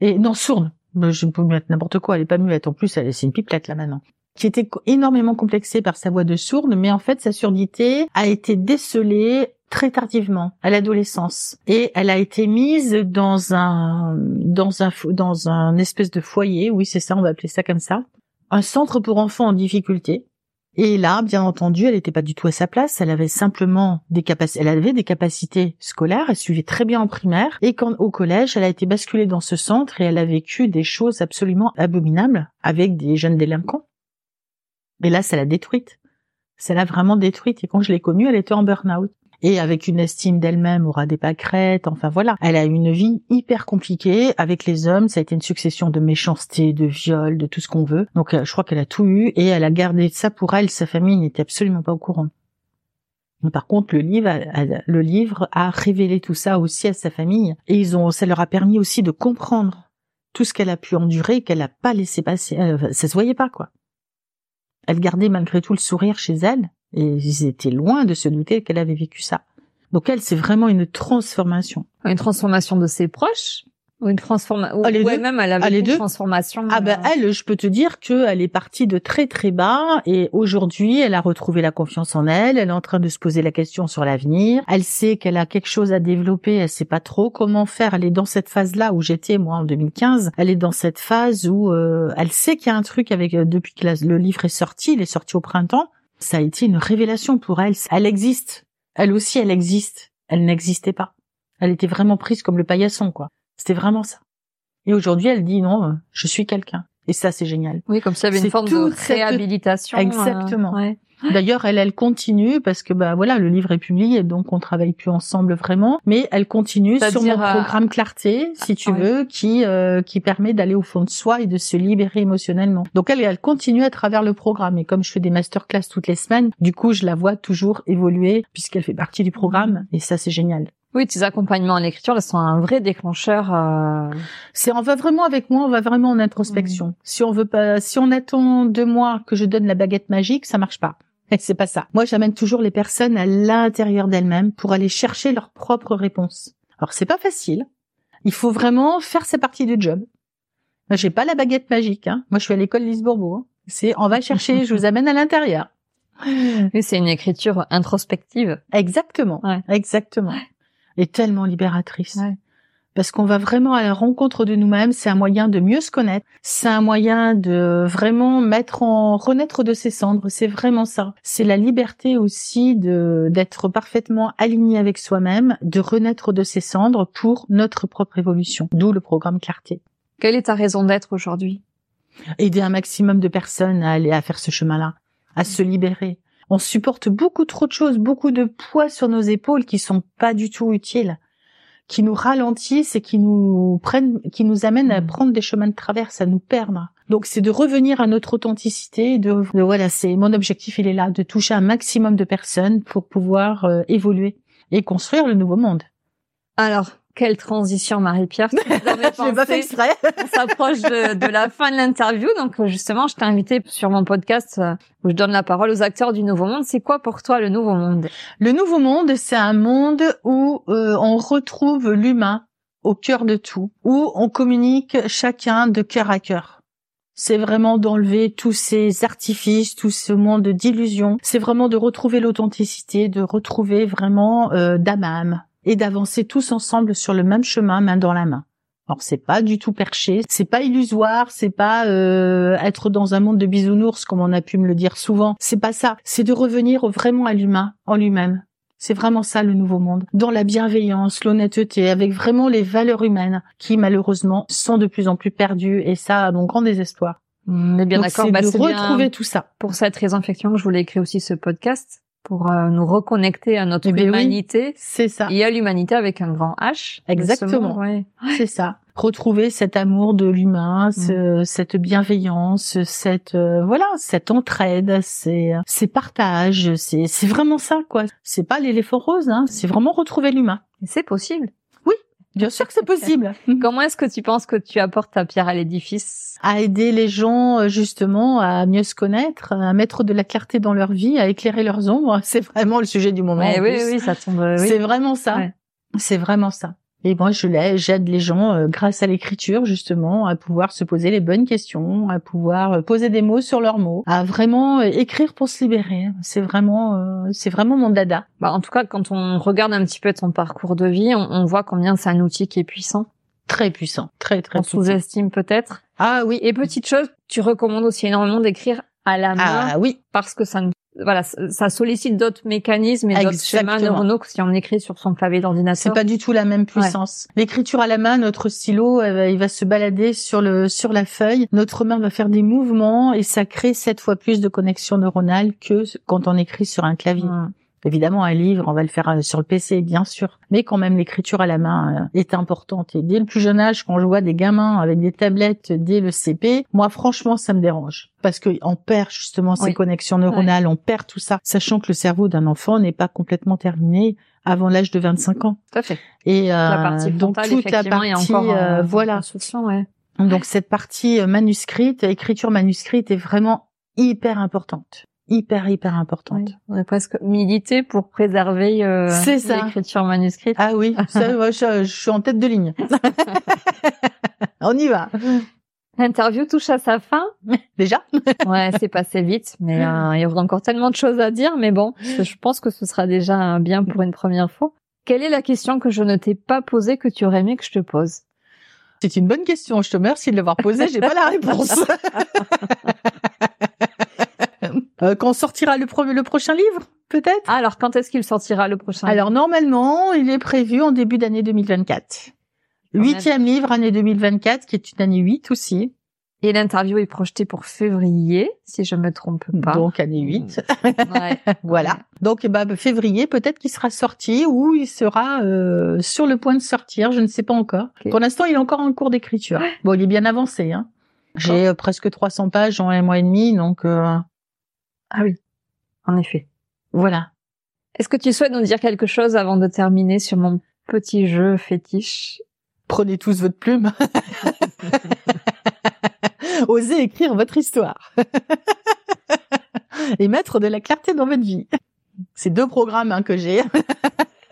Et non, sourde. Je peux mettre n'importe quoi, elle est pas muette. En plus, elle est une pipelette là maintenant. Qui était énormément complexée par sa voix de sourde, mais en fait, sa surdité a été décelée très tardivement, à l'adolescence, et elle a été mise dans un dans un dans un espèce de foyer. Oui, c'est ça, on va appeler ça comme ça. Un centre pour enfants en difficulté et là, bien entendu, elle n'était pas du tout à sa place. Elle avait simplement des capacités, elle avait des capacités scolaires. Elle suivait très bien en primaire. Et quand au collège, elle a été basculée dans ce centre et elle a vécu des choses absolument abominables avec des jeunes délinquants. Et là, ça l'a détruite. Ça l'a vraiment détruite. Et quand je l'ai connue, elle était en burn-out et avec une estime d'elle-même aura des pâquerettes, enfin voilà. Elle a une vie hyper compliquée avec les hommes, ça a été une succession de méchanceté, de viols, de tout ce qu'on veut. Donc euh, je crois qu'elle a tout eu et elle a gardé ça pour elle, sa famille n'était absolument pas au courant. Par contre, le livre, le livre a révélé tout ça aussi à sa famille et ils ont, ça leur a permis aussi de comprendre tout ce qu'elle a pu endurer, qu'elle n'a pas laissé passer. Euh, ça se voyait pas quoi. Elle gardait malgré tout le sourire chez elle et ils étaient loin de se douter qu'elle avait vécu ça. Donc elle, c'est vraiment une transformation. Une transformation de ses proches ou une transformation ah, même elle a vécu une transformation. Ah ben elle, je peux te dire que elle est partie de très très bas et aujourd'hui, elle a retrouvé la confiance en elle, elle est en train de se poser la question sur l'avenir, elle sait qu'elle a quelque chose à développer, elle sait pas trop comment faire, elle est dans cette phase-là où j'étais moi en 2015, elle est dans cette phase où euh, elle sait qu'il y a un truc avec euh, depuis que le livre est sorti, il est sorti au printemps, ça a été une révélation pour elle. Elle existe. Elle aussi, elle existe. Elle n'existait pas. Elle était vraiment prise comme le paillasson, quoi. C'était vraiment ça. Et aujourd'hui, elle dit non, euh, je suis quelqu'un. Et ça, c'est génial. Oui, comme ça, avait une forme de réhabilitation. Euh, Exactement. D'ailleurs, elle, elle continue parce que bah voilà, le livre est publié, donc on travaille plus ensemble vraiment. Mais elle continue sur mon euh, programme Clarté, si tu veux, qui euh, qui permet d'aller au fond de soi et de se libérer émotionnellement. Donc elle, elle continue à travers le programme. Et comme je fais des masterclass toutes les semaines, du coup, je la vois toujours évoluer puisqu'elle fait partie du programme. Et ça, c'est génial. Oui, tes accompagnements en écriture, elles sont un vrai déclencheur. Euh... C'est, on va vraiment avec moi, on va vraiment en introspection. Mmh. Si on veut pas, si on attend deux mois que je donne la baguette magique, ça marche pas. c'est pas ça. Moi, j'amène toujours les personnes à l'intérieur d'elles-mêmes pour aller chercher leurs propres réponses. Alors, c'est pas facile. Il faut vraiment faire sa partie du job. Moi, j'ai pas la baguette magique. Hein. Moi, je suis à l'école Lise Bourbeau. Hein. C'est, on va chercher, je vous amène à l'intérieur. Oui, c'est une écriture introspective. Exactement. Exactement. Et tellement libératrice. Parce qu'on va vraiment à la rencontre de nous-mêmes. C'est un moyen de mieux se connaître. C'est un moyen de vraiment mettre en renaître de ses cendres. C'est vraiment ça. C'est la liberté aussi de d'être parfaitement aligné avec soi-même, de renaître de ses cendres pour notre propre évolution. D'où le programme Clarté. Quelle est ta raison d'être aujourd'hui? Aider un maximum de personnes à aller à faire ce chemin-là, à se libérer. On supporte beaucoup trop de choses, beaucoup de poids sur nos épaules qui sont pas du tout utiles qui nous ralentissent et qui nous prennent, qui nous amènent à mm. prendre des chemins de traverse, à nous perdre. Donc c'est de revenir à notre authenticité, de, voilà, c'est mon objectif, il est là, de toucher un maximum de personnes pour pouvoir euh, évoluer et construire le nouveau monde. Alors, quelle transition, Marie-Pierre. Je pas fait exprès. On s'approche de, la fin de l'interview. Donc, justement, je t'ai invité sur mon podcast euh, où je donne la parole aux acteurs du Nouveau Monde. C'est quoi pour toi le Nouveau Monde? Le Nouveau Monde, c'est un monde où euh, on retrouve l'humain au cœur de tout, où on communique chacun de cœur à cœur. C'est vraiment d'enlever tous ces artifices, tout ce monde d'illusions. C'est vraiment de retrouver l'authenticité, de retrouver vraiment euh, d'âme à âme et d'avancer tous ensemble sur le même chemin, main dans la main. Alors c'est pas du tout perché, c'est pas illusoire, c'est pas euh, être dans un monde de bisounours comme on a pu me le dire souvent. C'est pas ça. C'est de revenir vraiment à l'humain, en lui-même. C'est vraiment ça le nouveau monde, dans la bienveillance, l'honnêteté, avec vraiment les valeurs humaines qui malheureusement sont de plus en plus perdues et ça a mon grand désespoir. On est bien d'accord. Bah, de retrouver tout ça. Pour cette raison, effectivement, je voulais écrire aussi ce podcast pour euh, nous reconnecter à notre eh humanité. c'est ça. Et à l'humanité avec un grand H. Exactement. C'est ça. Retrouver cet amour de l'humain, mm. cette bienveillance, cette euh, voilà, cette entraide, ces, ces partages, c'est c'est vraiment ça quoi. C'est pas l'éléphant rose, hein. C'est vraiment retrouver l'humain. C'est possible. Bien sûr que c'est possible. Comment est-ce que tu penses que tu apportes ta pierre à l'édifice? À aider les gens euh, justement à mieux se connaître, à mettre de la clarté dans leur vie, à éclairer leurs ombres. C'est vraiment le sujet du moment. oui, oui, ça tombe. Oui. C'est vraiment ça. C'est vraiment ça. Et moi, je j'aide les gens euh, grâce à l'écriture justement à pouvoir se poser les bonnes questions, à pouvoir euh, poser des mots sur leurs mots, à vraiment euh, écrire pour se libérer. C'est vraiment, c'est vraiment mon dada. Bah, en tout cas, quand on regarde un petit peu ton parcours de vie, on, on voit combien c'est un outil qui est puissant. Très puissant, très très. On sous-estime peut-être. Ah oui. Et petite chose, tu recommandes aussi énormément d'écrire à la main. Ah oui. Parce que ça ne voilà, ça sollicite d'autres mécanismes et d'autres schémas neuronaux que si on écrit sur son clavier d'ordinateur. C'est pas du tout la même puissance. L'écriture à la main, notre stylo, il va se balader sur le sur la feuille. Notre main va faire des mouvements et ça crée sept fois plus de connexions neuronales que quand on écrit sur un clavier. Évidemment, un livre, on va le faire euh, sur le PC, bien sûr, mais quand même l'écriture à la main euh, est importante. Et dès le plus jeune âge, quand je vois des gamins avec des tablettes dès le CP, moi, franchement, ça me dérange parce qu'on perd justement ces connexions neuronales, on perd tout ça, sachant que le cerveau d'un enfant n'est pas complètement terminé avant l'âge de 25 ans. Tout à fait. Et euh, donc toute la partie, euh, voilà. Ouais. Donc cette partie manuscrite, écriture manuscrite est vraiment hyper importante hyper hyper importante. on est presque milité pour préserver euh, l'écriture manuscrite. Ah oui, ça, je, suis en tête de ligne. on y va. L'interview touche à sa fin. Déjà Ouais, c'est passé vite, mais euh, il y aura encore tellement de choses à dire. Mais bon, je pense que ce sera déjà bien pour une première fois. Quelle est la question que je ne t'ai pas posée que tu aurais aimé que je te pose? C'est une bonne question. Je te remercie de l'avoir posée. J'ai pas la réponse. Euh, quand sortira le, le prochain livre, peut-être? Ah, Alors, quand est-ce qu'il sortira le prochain Alors, normalement, il est prévu en début d'année 2024. Huitième livre, année 2024, qui est une année 8 aussi. Et l'interview est projetée pour février, si je me trompe pas. Donc année 8. Ouais. voilà. Donc bah, février, peut-être qu'il sera sorti ou il sera euh, sur le point de sortir, je ne sais pas encore. Pour l'instant, il est encore en cours d'écriture. Bon, il est bien avancé. Hein. J'ai euh, presque 300 pages en un mois et demi, donc euh, ah oui, en effet. Voilà. Est-ce que tu souhaites nous dire quelque chose avant de terminer sur mon petit jeu fétiche? Prenez tous votre plume. Osez écrire votre histoire. Et mettre de la clarté dans votre vie. C'est deux programmes hein, que j'ai.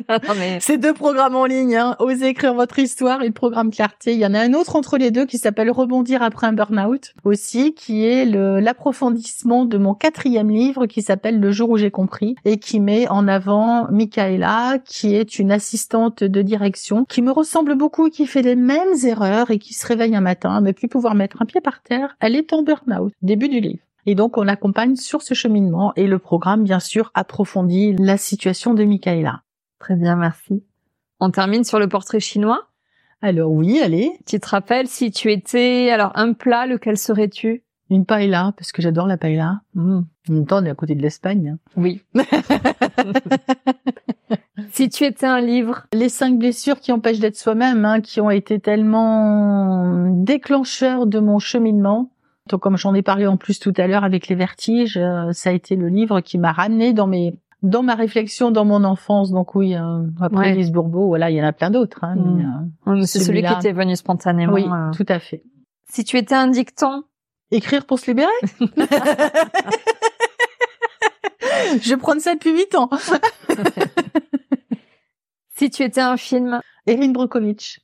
C'est deux programmes en ligne, hein. Osez écrire votre histoire et le programme Clarté. Il y en a un autre entre les deux qui s'appelle Rebondir après un burn-out aussi, qui est l'approfondissement de mon quatrième livre qui s'appelle Le jour où j'ai compris et qui met en avant Michaela, qui est une assistante de direction, qui me ressemble beaucoup, qui fait les mêmes erreurs et qui se réveille un matin, mais plus pouvoir mettre un pied par terre. Elle est en burn-out. Début du livre. Et donc, on l'accompagne sur ce cheminement et le programme, bien sûr, approfondit la situation de Michaela. Très bien, merci. On termine sur le portrait chinois. Alors oui, allez. Tu te rappelles si tu étais alors un plat, lequel serais-tu? Une paella, parce que j'adore la paella. Mmh. En même temps, on est à côté de l'Espagne. Hein. Oui. si tu étais un livre? Les cinq blessures qui empêchent d'être soi-même, hein, qui ont été tellement déclencheurs de mon cheminement. Donc, comme j'en ai parlé en plus tout à l'heure avec les vertiges, euh, ça a été le livre qui m'a ramené dans mes dans ma réflexion dans mon enfance. Donc oui, euh, après Lise Bourbeau, voilà, il y en a plein d'autres. Hein, mm. euh, c'est celui qui était venu spontanément. Oui, tout à fait. Si tu étais un dicton, écrire pour se libérer. Je vais prendre ça depuis huit ans. si tu étais un film, Erin Brockovich.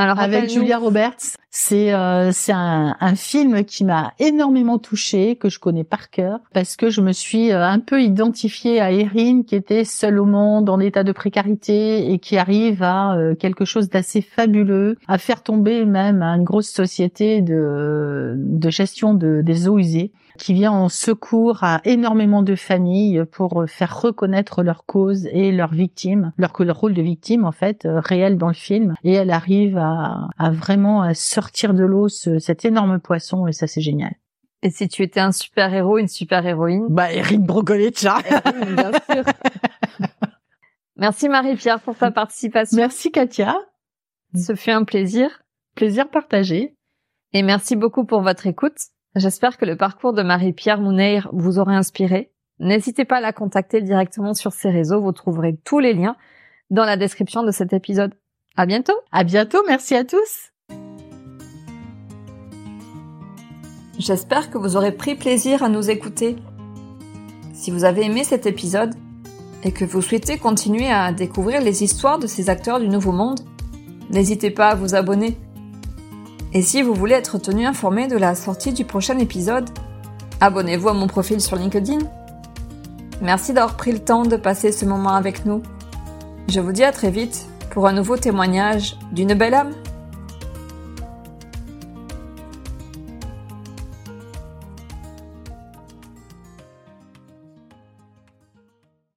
Alors avec Julia Roberts, c'est euh, c'est un, un, film qui m'a énormément touchée, que je connais par cœur, parce que je me suis euh, un peu identifiée à Erin, qui était seule au monde, en état de précarité, et qui arrive à euh, quelque chose d'assez fabuleux, à faire tomber même une grosse société de de gestion de, des eaux usées qui vient en secours à énormément de familles pour faire reconnaître leur cause et leurs victimes, leur, leur rôle de victime en fait euh, réel dans le film. Et elle arrive à, à vraiment à sortir de l'eau ce, cet énorme poisson et ça c'est génial. Et si tu étais un super héros, une super héroïne Bah Erin Brockovich, hein bien sûr. Merci Marie-Pierre pour ta participation. Merci Katia. Ce fut un plaisir. Plaisir partagé. Et merci beaucoup pour votre écoute. J'espère que le parcours de Marie-Pierre Mouneir vous aura inspiré. N'hésitez pas à la contacter directement sur ses réseaux. Vous trouverez tous les liens dans la description de cet épisode. À bientôt. À bientôt. Merci à tous. J'espère que vous aurez pris plaisir à nous écouter. Si vous avez aimé cet épisode et que vous souhaitez continuer à découvrir les histoires de ces acteurs du Nouveau Monde, n'hésitez pas à vous abonner et si vous voulez être tenu informé de la sortie du prochain épisode, abonnez-vous à mon profil sur LinkedIn. Merci d'avoir pris le temps de passer ce moment avec nous. Je vous dis à très vite pour un nouveau témoignage d'une belle âme.